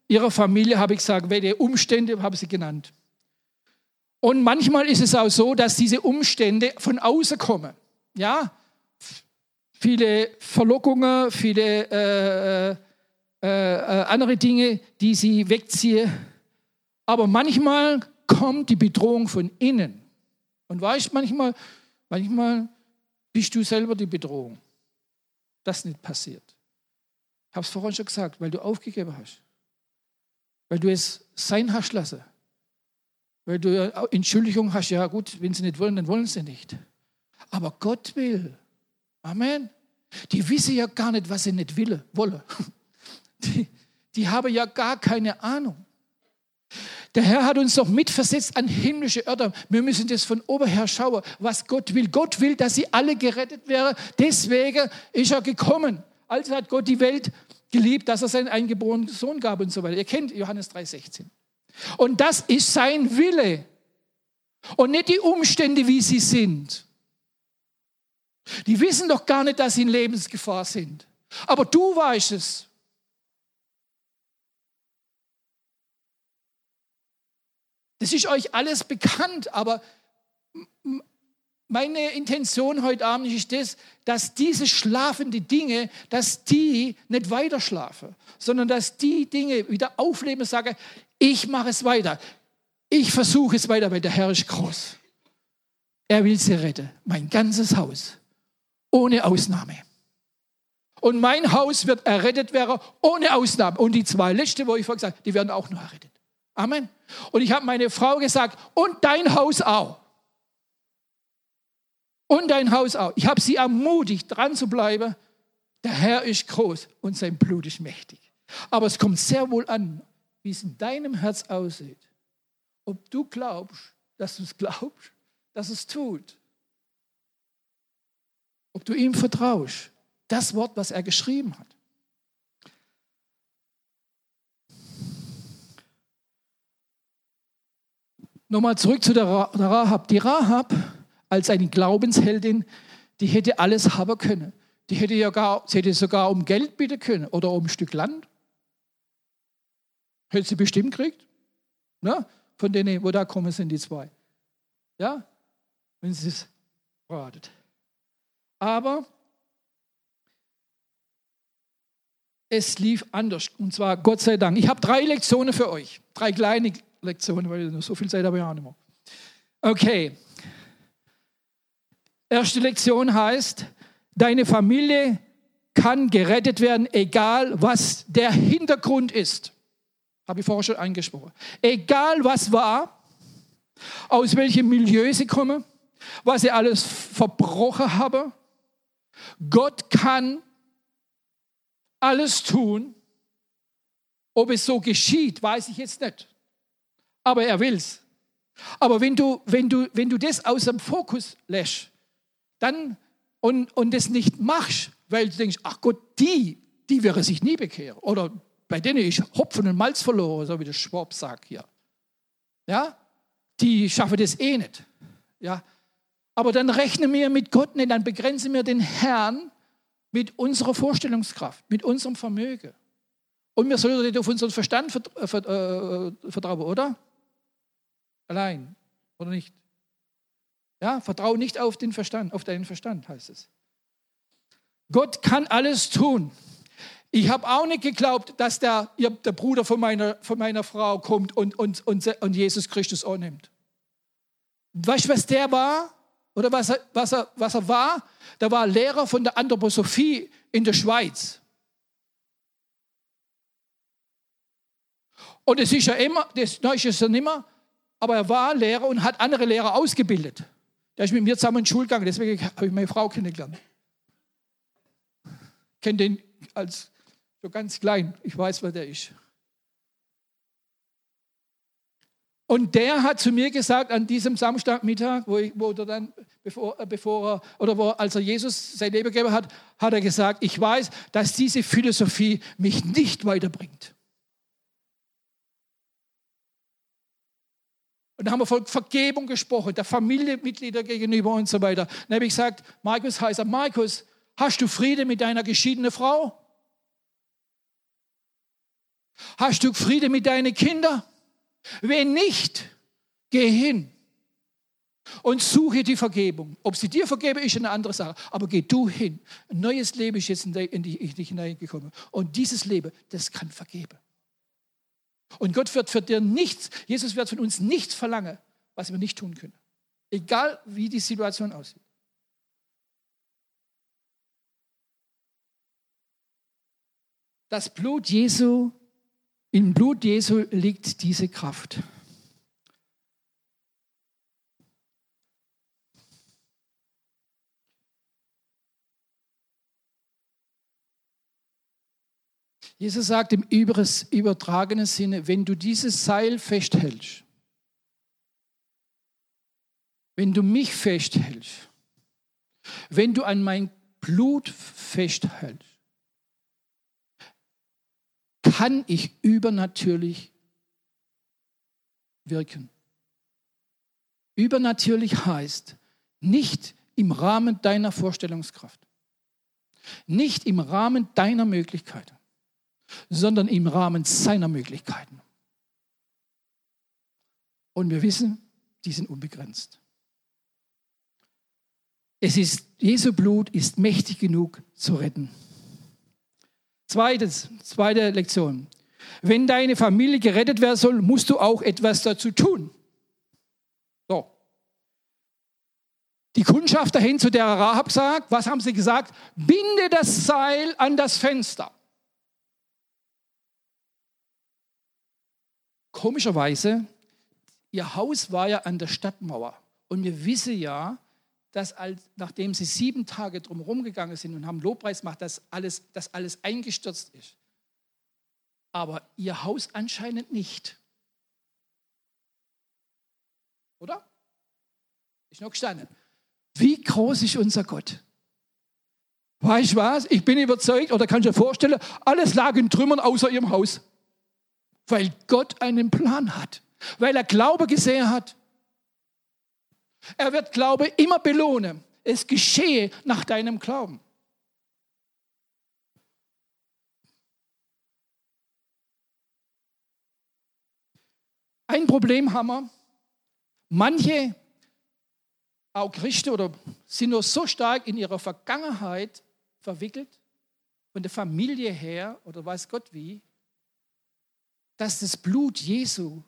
ihrer Familie, habe ich gesagt, welche Umstände habe ich sie genannt. Und manchmal ist es auch so, dass diese Umstände von außen kommen. Ja, viele Verlockungen, viele äh, äh, äh, andere Dinge, die sie wegziehen. Aber manchmal kommt die Bedrohung von innen. Und weißt manchmal, manchmal bist du selber die Bedrohung. Das nicht passiert. Ich habe es vorhin schon gesagt, weil du aufgegeben hast. Weil du es sein hast lassen. Weil du Entschuldigung hast, ja gut, wenn sie nicht wollen, dann wollen sie nicht. Aber Gott will. Amen. Die wissen ja gar nicht, was sie nicht will, wollen. Die, die haben ja gar keine Ahnung. Der Herr hat uns doch mitversetzt an himmlische Örter. Wir müssen das von oben her schauen, was Gott will. Gott will, dass sie alle gerettet wären. Deswegen ist er gekommen. Also hat Gott die Welt geliebt, dass er seinen eingeborenen Sohn gab und so weiter. Ihr kennt Johannes 3,16. Und das ist sein Wille. Und nicht die Umstände, wie sie sind. Die wissen doch gar nicht, dass sie in Lebensgefahr sind. Aber du weißt es. Das ist euch alles bekannt, aber meine Intention heute Abend ist das, dass diese schlafenden Dinge, dass die nicht weiter schlafen, sondern dass die Dinge wieder aufleben und sagen, ich mache es weiter. Ich versuche es weiter, weil der Herr ist groß. Er will sie retten. Mein ganzes Haus. Ohne Ausnahme. Und mein Haus wird errettet werden, ohne Ausnahme. Und die zwei letzte, wo ich vorhin gesagt habe, die werden auch noch errettet. Amen. Und ich habe meine Frau gesagt, und dein Haus auch. Und dein Haus auch. Ich habe sie ermutigt, dran zu bleiben. Der Herr ist groß und sein Blut ist mächtig. Aber es kommt sehr wohl an, wie es in deinem Herz aussieht. Ob du glaubst, dass du es glaubst, dass es tut. Ob du ihm vertraust. Das Wort, was er geschrieben hat. Nochmal zurück zu der Rahab. Die Rahab als eine Glaubensheldin, die hätte alles haben können. Die hätte, ja gar, sie hätte sogar um Geld bitten können oder um ein Stück Land. Hätte sie bestimmt gekriegt. Ne? Von denen, wo da kommen sind, die zwei. Ja? Wenn sie es ratet. Aber es lief anders. Und zwar Gott sei Dank. Ich habe drei Lektionen für euch. Drei kleine Lektionen, weil so viel Zeit habe ich auch nicht mehr. Okay. Erste Lektion heißt, deine Familie kann gerettet werden, egal was der Hintergrund ist. Habe ich vorher schon angesprochen. Egal was war, aus welchem Milieu sie kommen, was sie alles verbrochen haben, Gott kann alles tun. Ob es so geschieht, weiß ich jetzt nicht. Aber er will's. Aber wenn du, wenn du, wenn du das aus dem Fokus lässt, dann und, und das nicht machst, weil du denkst, ach Gott, die, die wäre sich nie bekehren. Oder bei denen ich Hopfen und Malz verloren, so wie der Schwab sagt hier. Ja, die schaffen das eh nicht. Ja, aber dann rechnen wir mit Gott nicht, dann begrenzen wir den Herrn mit unserer Vorstellungskraft, mit unserem Vermögen. Und wir sollen nicht auf unseren Verstand äh, vertrauen, oder? Allein, oder nicht? Ja, vertrau nicht auf den Verstand, auf deinen Verstand heißt es. Gott kann alles tun. Ich habe auch nicht geglaubt, dass der, der Bruder von meiner, von meiner Frau kommt und, und, und, und Jesus Christus annimmt. Weißt du, was der war? Oder was er, was, er, was er war? Der war Lehrer von der Anthroposophie in der Schweiz. Und es ist ja immer, das ist es ja nicht mehr, aber er war Lehrer und hat andere Lehrer ausgebildet. Der ist mit mir zusammen in die Schule gegangen, deswegen habe ich meine Frau kennengelernt. Ich kenne den als so ganz klein, ich weiß, wer der ist. Und der hat zu mir gesagt an diesem Samstagmittag, wo, ich, wo er dann, bevor, äh, bevor er, oder wo, als er Jesus sein Leben gegeben hat, hat er gesagt, ich weiß, dass diese Philosophie mich nicht weiterbringt. Und dann haben wir von Vergebung gesprochen, der Familienmitglieder gegenüber und so weiter. Dann habe ich gesagt, Markus heißt er, Markus, hast du Friede mit deiner geschiedenen Frau? Hast du Friede mit deinen Kindern? Wenn nicht, geh hin und suche die Vergebung. Ob sie dir vergebe, ist eine andere Sache. Aber geh du hin. Ein neues Leben ist jetzt in dich hineingekommen. Und dieses Leben, das kann vergeben. Und Gott wird für dir nichts, Jesus wird von uns nichts verlangen, was wir nicht tun können. Egal wie die Situation aussieht. Das Blut Jesu, im Blut Jesu liegt diese Kraft. Jesus sagt im übertragenen Sinne, wenn du dieses Seil festhältst, wenn du mich festhältst, wenn du an mein Blut festhältst, kann ich übernatürlich wirken. Übernatürlich heißt nicht im Rahmen deiner Vorstellungskraft, nicht im Rahmen deiner Möglichkeiten sondern im Rahmen seiner Möglichkeiten. Und wir wissen, die sind unbegrenzt. Es ist, Jesu Blut ist mächtig genug zu retten. Zweites, zweite Lektion. Wenn deine Familie gerettet werden soll, musst du auch etwas dazu tun. So. Die Kundschafter hin zu der Rahab sagt, was haben sie gesagt? Binde das Seil an das Fenster. Komischerweise, ihr Haus war ja an der Stadtmauer. Und wir wissen ja, dass als, nachdem sie sieben Tage drumherum gegangen sind und haben Lobpreis gemacht, dass alles, dass alles eingestürzt ist. Aber ihr Haus anscheinend nicht. Oder? Ist noch gestanden. Wie groß ist unser Gott? Weißt du was? Ich bin überzeugt, oder kannst du dir vorstellen, alles lag in Trümmern außer ihrem Haus weil Gott einen Plan hat, weil er Glaube gesehen hat. Er wird Glaube immer belohnen. Es geschehe nach deinem Glauben. Ein Problem haben wir. Manche, auch Christen oder sind nur so stark in ihrer Vergangenheit verwickelt, von der Familie her oder weiß Gott wie, dass das Blut Jesu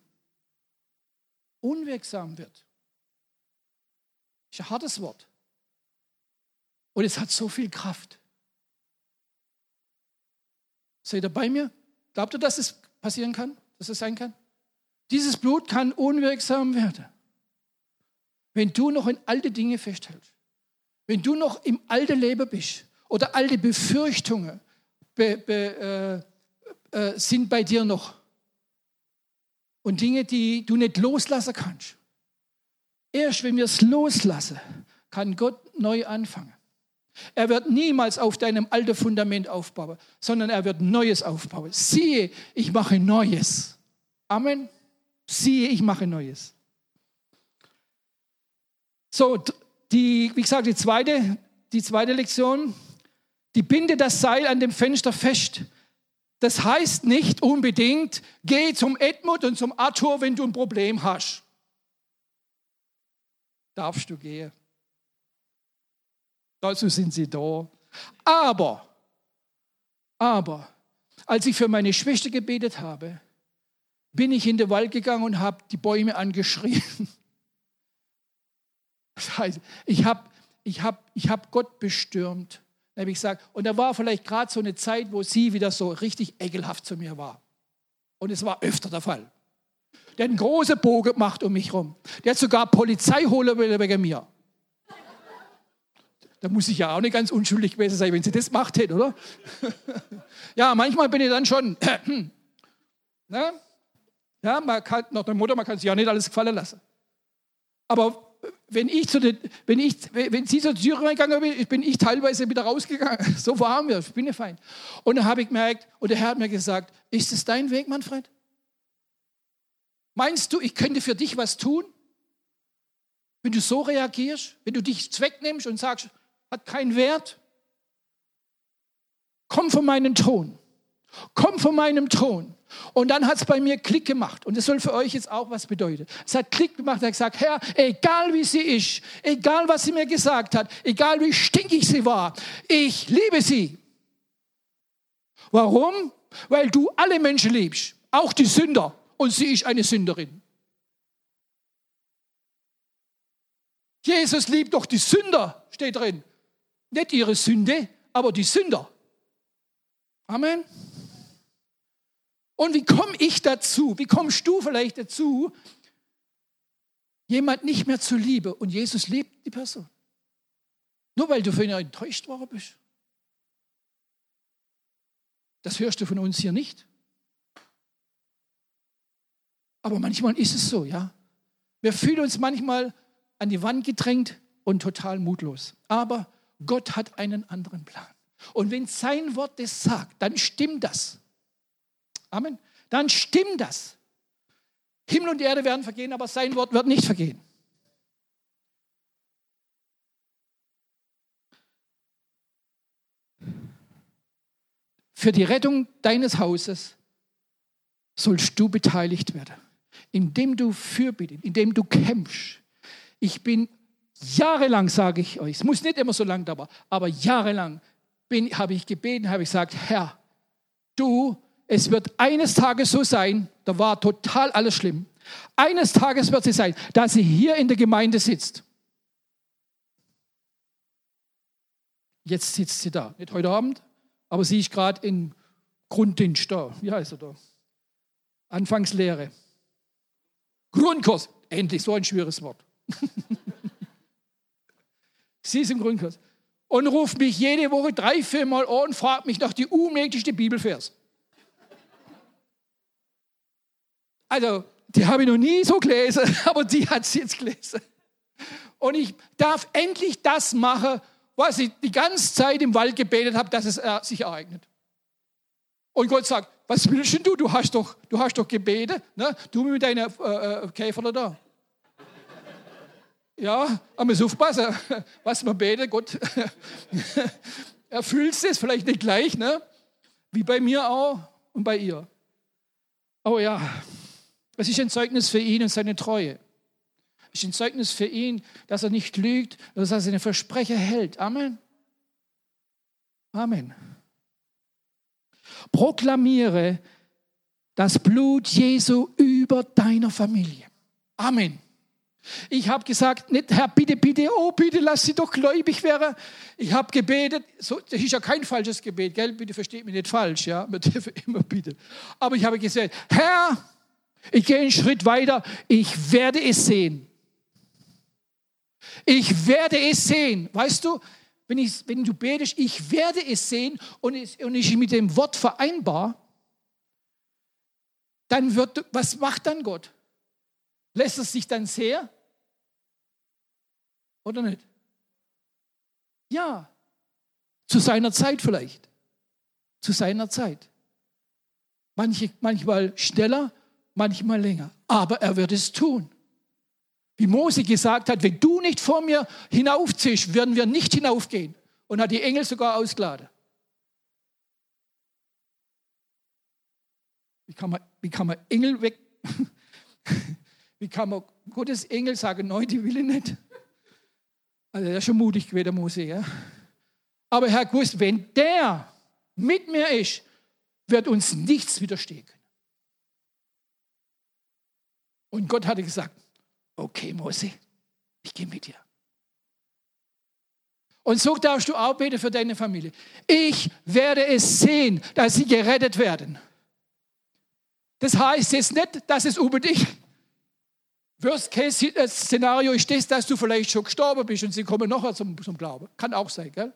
unwirksam wird. Ist ein hartes Wort. Und es hat so viel Kraft. Seid ihr bei mir? Glaubt ihr, dass es passieren kann? Dass es sein kann? Dieses Blut kann unwirksam werden. Wenn du noch in alte Dinge festhältst, wenn du noch im alten Leben bist oder alte Befürchtungen be, be, äh, äh, sind bei dir noch, und Dinge, die du nicht loslassen kannst. Erst wenn wir es loslassen, kann Gott neu anfangen. Er wird niemals auf deinem alten Fundament aufbauen, sondern er wird Neues aufbauen. Siehe, ich mache Neues. Amen. Siehe, ich mache Neues. So, die, wie gesagt, die zweite, die zweite Lektion, die binde das Seil an dem Fenster fest. Das heißt nicht unbedingt, geh zum Edmund und zum Arthur, wenn du ein Problem hast. darfst du gehen. Dazu sind sie da. Aber, aber, als ich für meine Schwester gebetet habe, bin ich in den Wald gegangen und habe die Bäume angeschrien. Das heißt, ich habe ich hab, ich hab Gott bestürmt. Habe ich gesagt, und da war vielleicht gerade so eine Zeit, wo sie wieder so richtig ekelhaft zu mir war. Und es war öfter der Fall. Der hat einen großen Bogen gemacht um mich herum. Der hat sogar Polizei holen wegen mir. Da muss ich ja auch nicht ganz unschuldig gewesen sein, wenn sie das gemacht hätte, oder? ja, manchmal bin ich dann schon. ne? Ja, man kann, nach der Mutter, man kann sich ja nicht alles gefallen lassen. Aber wenn ich zu den, wenn ich, wenn sie zur Tür reingegangen bin, bin ich teilweise wieder rausgegangen. So waren wir, ich bin ja fein. Und dann habe ich gemerkt, und der Herr hat mir gesagt, ist es dein Weg, Manfred? Meinst du, ich könnte für dich was tun? Wenn du so reagierst, wenn du dich zwecknimmst und sagst, hat keinen Wert? Komm von meinem Thron. Komm von meinem Thron. Und dann hat es bei mir Klick gemacht. Und das soll für euch jetzt auch was bedeuten. Es hat Klick gemacht. Er hat gesagt, Herr, egal wie sie ist, egal was sie mir gesagt hat, egal wie stinkig sie war, ich liebe sie. Warum? Weil du alle Menschen liebst, auch die Sünder. Und sie ist eine Sünderin. Jesus liebt doch die Sünder, steht drin. Nicht ihre Sünde, aber die Sünder. Amen. Und wie komme ich dazu? Wie kommst du vielleicht dazu, jemand nicht mehr zu lieben und Jesus liebt die Person? Nur weil du von ihr enttäuscht worden bist. Das hörst du von uns hier nicht. Aber manchmal ist es so, ja. Wir fühlen uns manchmal an die Wand gedrängt und total mutlos. Aber Gott hat einen anderen Plan. Und wenn sein Wort das sagt, dann stimmt das. Amen. Dann stimmt das. Himmel und Erde werden vergehen, aber sein Wort wird nicht vergehen. Für die Rettung deines Hauses sollst du beteiligt werden, indem du fürbittest, indem du kämpfst. Ich bin jahrelang, sage ich euch, es muss nicht immer so lang dauern, aber jahrelang habe ich gebeten, habe ich gesagt, Herr, du es wird eines Tages so sein, da war total alles schlimm. Eines Tages wird sie sein, dass sie hier in der Gemeinde sitzt. Jetzt sitzt sie da, nicht heute Abend, aber sie ist gerade in Grunddienst da. Wie heißt er da? Anfangslehre. Grundkurs. Endlich so ein schweres Wort. sie ist im Grundkurs. Und ruft mich jede Woche drei, vier Mal an und fragt mich nach die unmöglichste Bibelvers. Also, die habe ich noch nie so gelesen, aber die hat sie jetzt gelesen. Und ich darf endlich das machen, was ich die ganze Zeit im Wald gebetet habe, dass es äh, sich ereignet. Und Gott sagt, was willst denn du? Du hast doch, du hast doch gebetet. Ne? Du mit deiner äh, äh Käfer da. Ja, aber muss aufpassen, was man betet. Gott erfüllt es vielleicht nicht gleich, ne? wie bei mir auch und bei ihr. Oh ja, es ist ein Zeugnis für ihn und seine Treue. Es ist ein Zeugnis für ihn, dass er nicht lügt, dass er seine Versprecher hält. Amen. Amen. Proklamiere das Blut Jesu über deiner Familie. Amen. Ich habe gesagt, nicht Herr, bitte, bitte, oh bitte, lass sie doch gläubig werden. Ich habe gebetet, so, das ist ja kein falsches Gebet, gell? Bitte versteht mich nicht falsch, ja, man darf immer bitten. Aber ich habe gesagt, Herr, ich gehe einen Schritt weiter. Ich werde es sehen. Ich werde es sehen. Weißt du, wenn, ich, wenn du betest, ich werde es sehen und, es, und ich mit dem Wort vereinbar, dann wird, was macht dann Gott? Lässt es sich dann sehen? Oder nicht? Ja, zu seiner Zeit vielleicht. Zu seiner Zeit. Manche, manchmal schneller, manchmal länger. Aber er wird es tun. Wie Mose gesagt hat, wenn du nicht vor mir hinaufziehst, werden wir nicht hinaufgehen. Und hat die Engel sogar ausgeladen. Wie kann man, wie kann man Engel weg? Wie kann man Gottes Engel sagen, nein, die will ich nicht. Also der ist schon mutig gewesen, der Mose. Ja? Aber er hat gewusst, wenn der mit mir ist, wird uns nichts widerstehen können. Und Gott hatte gesagt, okay Mose, ich gehe mit dir. Und so darfst du auch beten für deine Familie. Ich werde es sehen, dass sie gerettet werden. Das heißt jetzt nicht, dass es unbedingt Worst-Case-Szenario ist das, dass du vielleicht schon gestorben bist und sie kommen nachher zum, zum Glauben. Kann auch sein, gell?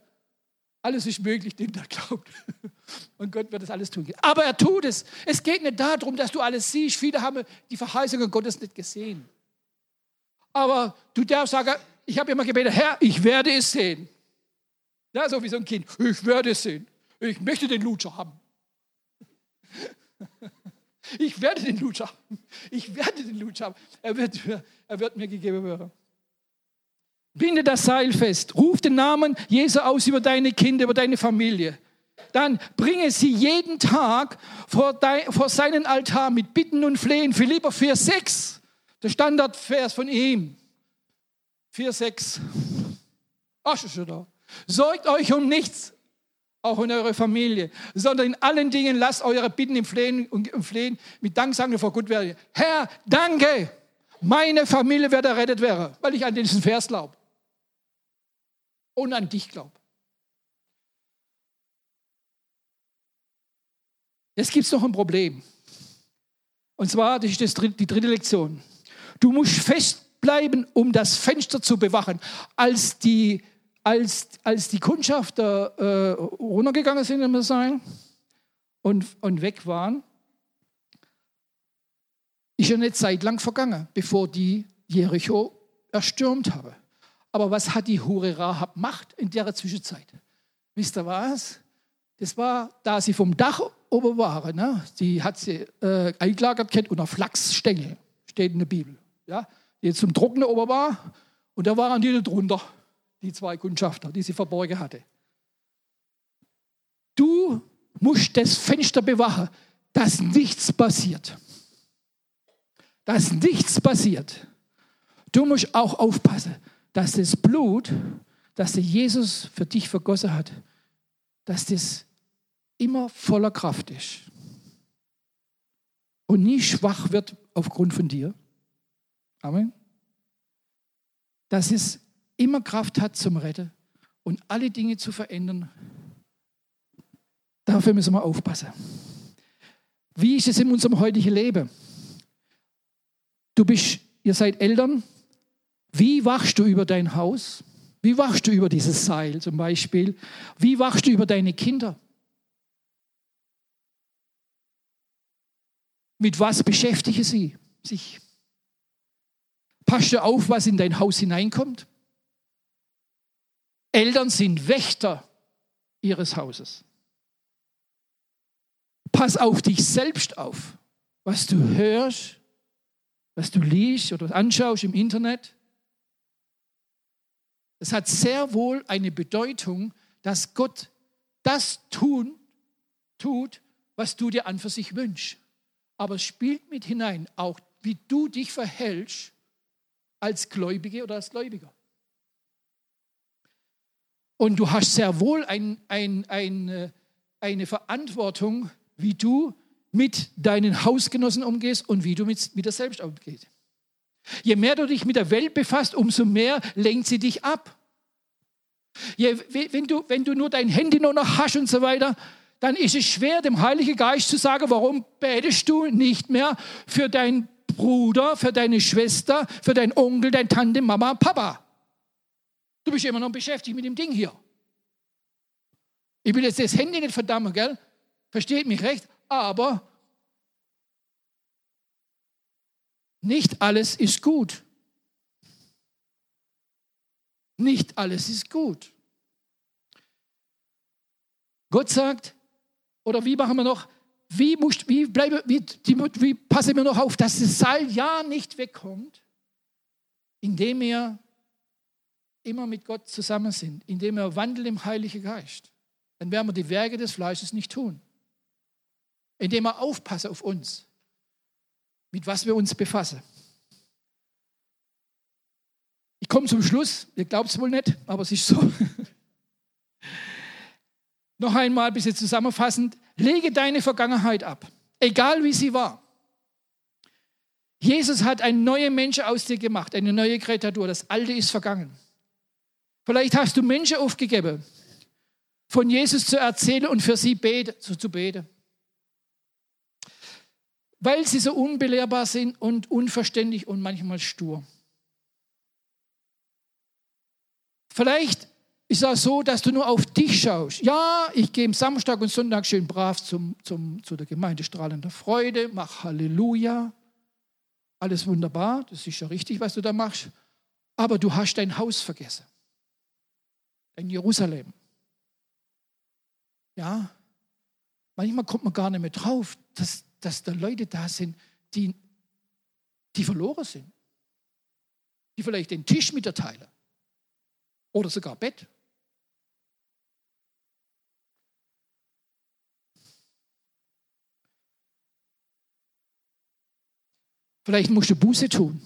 Alles ist möglich, dem der glaubt. Und Gott wird das alles tun. Aber er tut es. Es geht nicht darum, dass du alles siehst. Viele haben die Verheißungen Gottes nicht gesehen. Aber du darfst sagen, ich habe immer gebetet, Herr, ich werde es sehen. Ja, so wie so ein Kind. Ich werde es sehen. Ich möchte den Lutscher haben. Ich werde den Lutscher haben. Ich werde den Lutscher haben. Er wird, er wird mir gegeben werden. Binde das Seil fest. Ruf den Namen Jesu aus über deine Kinder, über deine Familie. Dann bringe sie jeden Tag vor, dein, vor seinen Altar mit Bitten und Flehen. Philipper 4,6. Der Standardvers von ihm. 4,6. Ach, schon da. Sorgt euch um nichts, auch in eurer Familie, sondern in allen Dingen lasst eure Bitten im Flehen und im Flehen mit Danksagen vor Gott werden. Herr, danke, meine Familie wird errettet werden, weil ich an diesen Vers glaube und an dich glaube. Jetzt gibt es noch ein Problem. Und zwar, das ist das, die dritte Lektion. Du musst festbleiben, um das Fenster zu bewachen. Als die als, als die Kundschafter äh, runtergegangen sind, immer sagen, und, und weg waren, ist ja eine Zeit lang vergangen, bevor die Jericho erstürmt haben. Aber was hat die Hure Rahab gemacht in der Zwischenzeit? Wisst ihr was? Das war, da sie vom Dach oben waren, ne? die hat sie äh, eingelagert unter Flachsstängel, steht in der Bibel. Ja? Die zum Trocknen oben war und da waren die drunter die zwei Kundschafter, die sie verborgen hatte. Du musst das Fenster bewachen, dass nichts passiert. Dass nichts passiert. Du musst auch aufpassen, dass das Blut, das Jesus für dich vergossen hat, dass das immer voller Kraft ist und nie schwach wird aufgrund von dir. Amen. Dass es immer Kraft hat zum Retten und alle Dinge zu verändern. Dafür müssen wir aufpassen. Wie ist es in unserem heutigen Leben? Du bist, ihr seid Eltern. Wie wachst du über dein Haus? Wie wachst du über dieses Seil zum Beispiel? Wie wachst du über deine Kinder? Mit was beschäftigen sie sich? Passt du auf, was in dein Haus hineinkommt? Eltern sind Wächter ihres Hauses. Pass auf dich selbst auf, was du hörst, was du liest oder anschaust im Internet. Es hat sehr wohl eine Bedeutung, dass Gott das tun, tut, was du dir an für sich wünschst. Aber spielt mit hinein, auch wie du dich verhältst als Gläubige oder als Gläubiger. Und du hast sehr wohl ein, ein, ein, äh, eine Verantwortung, wie du mit deinen Hausgenossen umgehst und wie du mit, mit dir selbst umgehst. Je mehr du dich mit der Welt befasst, umso mehr lenkt sie dich ab. Je, wenn, du, wenn du nur dein Handy nur noch hast und so weiter, dann ist es schwer, dem Heiligen Geist zu sagen, warum betest du nicht mehr für deinen Bruder, für deine Schwester, für deinen Onkel, deine Tante, Mama, Papa. Du bist immer noch beschäftigt mit dem Ding hier. Ich will jetzt das Handy nicht verdammen, gell? Versteht mich recht? Aber nicht alles ist gut. Nicht alles ist gut. Gott sagt, oder wie machen wir noch, wie, muss, wie, bleibe, wie, wie passen wir noch auf, dass das Seil ja nicht wegkommt, indem wir immer mit Gott zusammen sind, indem wir wandeln im Heiligen Geist, dann werden wir die Werke des Fleisches nicht tun. Indem wir aufpassen auf uns, mit was wir uns befassen. Ich komme zum Schluss. Ihr glaubt es wohl nicht, aber es ist so. Noch einmal ein bisschen zusammenfassend. Lege deine Vergangenheit ab, egal wie sie war. Jesus hat einen neuen Menschen aus dir gemacht, eine neue Kreatur. Das Alte ist vergangen. Vielleicht hast du Menschen aufgegeben, von Jesus zu erzählen und für sie bete, zu, zu beten. Weil sie so unbelehrbar sind und unverständlich und manchmal stur. Vielleicht ist es so, dass du nur auf dich schaust. Ja, ich gehe am Samstag und Sonntag schön brav zum, zum, zu der Gemeinde strahlender Freude, mach Halleluja. Alles wunderbar, das ist ja richtig, was du da machst. Aber du hast dein Haus vergessen. In Jerusalem. Ja, manchmal kommt man gar nicht mehr drauf, dass, dass da Leute da sind, die, die verloren sind. Die vielleicht den Tisch mit der teilen oder sogar Bett. Vielleicht musst du Buße tun,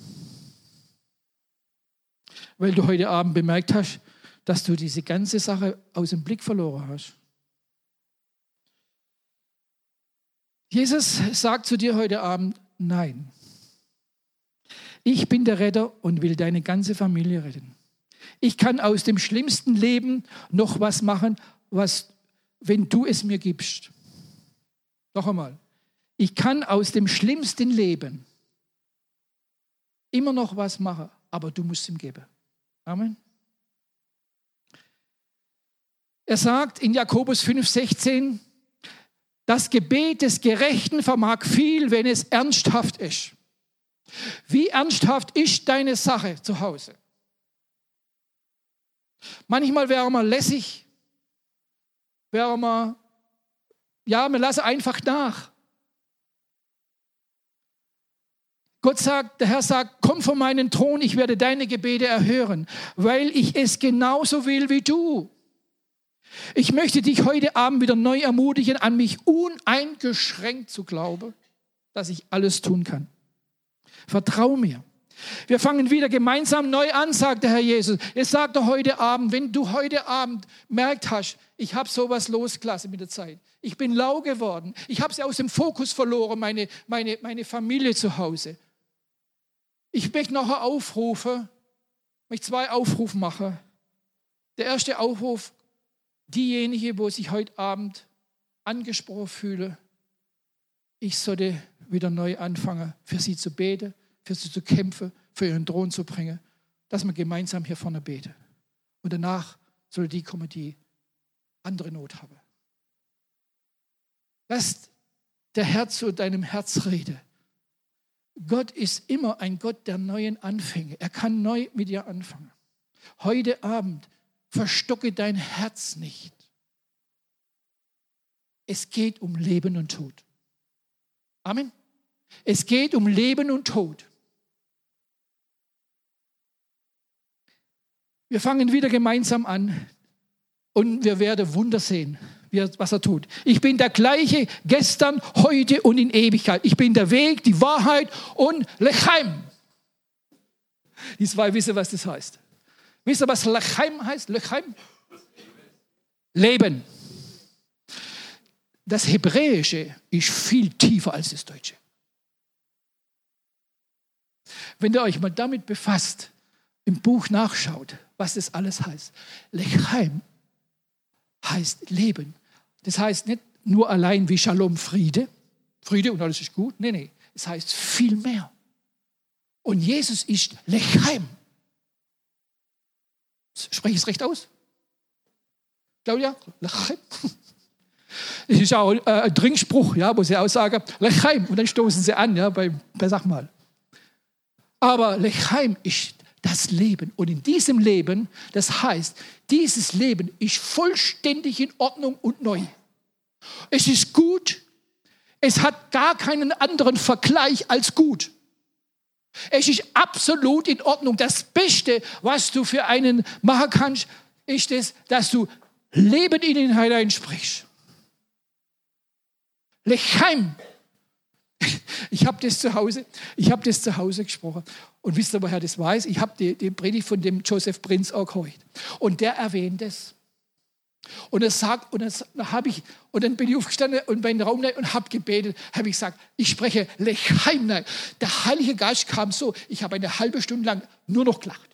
weil du heute Abend bemerkt hast, dass du diese ganze Sache aus dem Blick verloren hast. Jesus sagt zu dir heute Abend, nein. Ich bin der Retter und will deine ganze Familie retten. Ich kann aus dem schlimmsten Leben noch was machen, was, wenn du es mir gibst. Noch einmal. Ich kann aus dem schlimmsten Leben immer noch was machen, aber du musst ihm geben. Amen. Er sagt in Jakobus 5,16, das Gebet des Gerechten vermag viel, wenn es ernsthaft ist. Wie ernsthaft ist deine Sache zu Hause? Manchmal wäre man lässig, wäre man, ja, man lasse einfach nach. Gott sagt, der Herr sagt, komm von meinen Thron, ich werde deine Gebete erhören, weil ich es genauso will wie du. Ich möchte dich heute Abend wieder neu ermutigen, an mich uneingeschränkt zu glauben, dass ich alles tun kann. Vertrau mir. Wir fangen wieder gemeinsam neu an, sagt der Herr Jesus. Es sagt er heute Abend, wenn du heute Abend merkt hast, ich habe sowas losgelassen mit der Zeit. Ich bin lau geworden. Ich habe sie aus dem Fokus verloren, meine, meine, meine Familie zu Hause. Ich möchte nachher aufrufen, möchte zwei Aufrufe machen. Der erste Aufruf, diejenige, wo sich heute Abend angesprochen fühle, ich sollte wieder neu anfangen, für sie zu beten, für sie zu kämpfen, für ihren Thron zu bringen, dass wir gemeinsam hier vorne beten. Und danach soll die kommen, die andere Not haben. Lass der Herr zu deinem Herz reden. Gott ist immer ein Gott der neuen Anfänge. Er kann neu mit dir anfangen. Heute Abend verstocke dein Herz nicht. Es geht um Leben und Tod. Amen. Es geht um Leben und Tod. Wir fangen wieder gemeinsam an und wir werden Wunder sehen was er tut. Ich bin der gleiche gestern, heute und in Ewigkeit. Ich bin der Weg, die Wahrheit und Lechaim. Die zwei wissen, was das heißt. Wisst ihr, was Lechaim heißt? Lechaim? Leben. Das Hebräische ist viel tiefer als das Deutsche. Wenn ihr euch mal damit befasst, im Buch nachschaut, was das alles heißt. Lechaim heißt Leben. Das heißt nicht nur allein wie Shalom Friede, Friede und alles ist gut. Nee, nee, es heißt viel mehr. Und Jesus ist Lechaim. Spreche ich es recht aus? Claudia? Lechaim. Das ist auch äh, ein Trinkspruch, ja, wo sie auch sagen, Lechaim. Und dann stoßen sie an, ja, bei, bei sag mal. Aber Lechaim ist das Leben. Und in diesem Leben, das heißt, dieses Leben ist vollständig in Ordnung und neu. Es ist gut. Es hat gar keinen anderen Vergleich als gut. Es ist absolut in Ordnung. Das Beste, was du für einen machen kannst, ist es, dass du Leben in ihn hineinsprichst. Lechaim. Ich habe das zu Hause, ich habe das zu Hause gesprochen. Und wisst ihr, woher das weiß? Ich habe die, die Predigt von dem Joseph Prinz auch gehört. Und der erwähnt es. Und er sagt, und dann habe ich, und dann bin ich aufgestanden und bin in den Raum und habe gebetet, habe ich gesagt, ich spreche Lechaim. Der Heilige Geist kam so, ich habe eine halbe Stunde lang nur noch gelacht.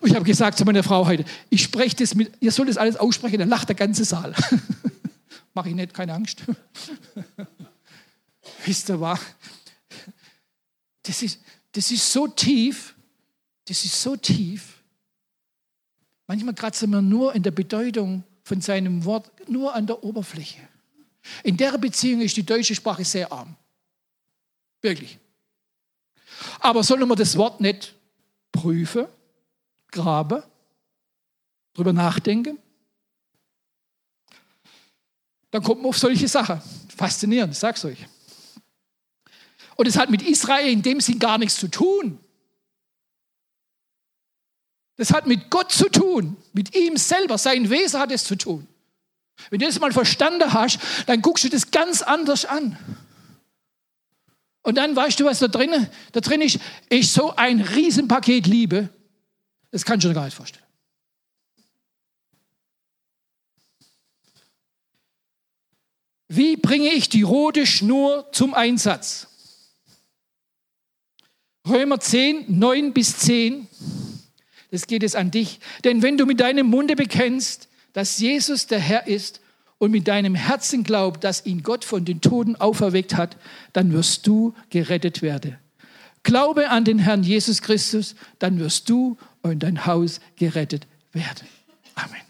Und ich habe gesagt zu meiner Frau heute, ich spreche das mit, ihr sollt das alles aussprechen, dann lacht der ganze Saal. Mache ich nicht, keine Angst. Wisst ihr was? Das ist, das ist so tief, das ist so tief. Manchmal kratzen wir nur in der Bedeutung von seinem Wort, nur an der Oberfläche. In der Beziehung ist die deutsche Sprache sehr arm. Wirklich. Aber sollen wir das Wort nicht prüfen? grabe, drüber nachdenke, dann kommt man auf solche Sachen. Faszinierend, ich sag's euch. Und es hat mit Israel in dem Sinn gar nichts zu tun. Das hat mit Gott zu tun, mit ihm selber, sein Wesen hat es zu tun. Wenn du das mal verstanden hast, dann guckst du das ganz anders an. Und dann weißt du, was da drin, da drin ist, ist so ein Riesenpaket Liebe. Das kann ich mir gar nicht vorstellen. Wie bringe ich die rote Schnur zum Einsatz? Römer 10, 9 bis 10. Das geht es an dich. Denn wenn du mit deinem Munde bekennst, dass Jesus der Herr ist und mit deinem Herzen glaubst, dass ihn Gott von den Toten auferweckt hat, dann wirst du gerettet werden. Glaube an den Herrn Jesus Christus, dann wirst du und dein Haus gerettet werden. Amen.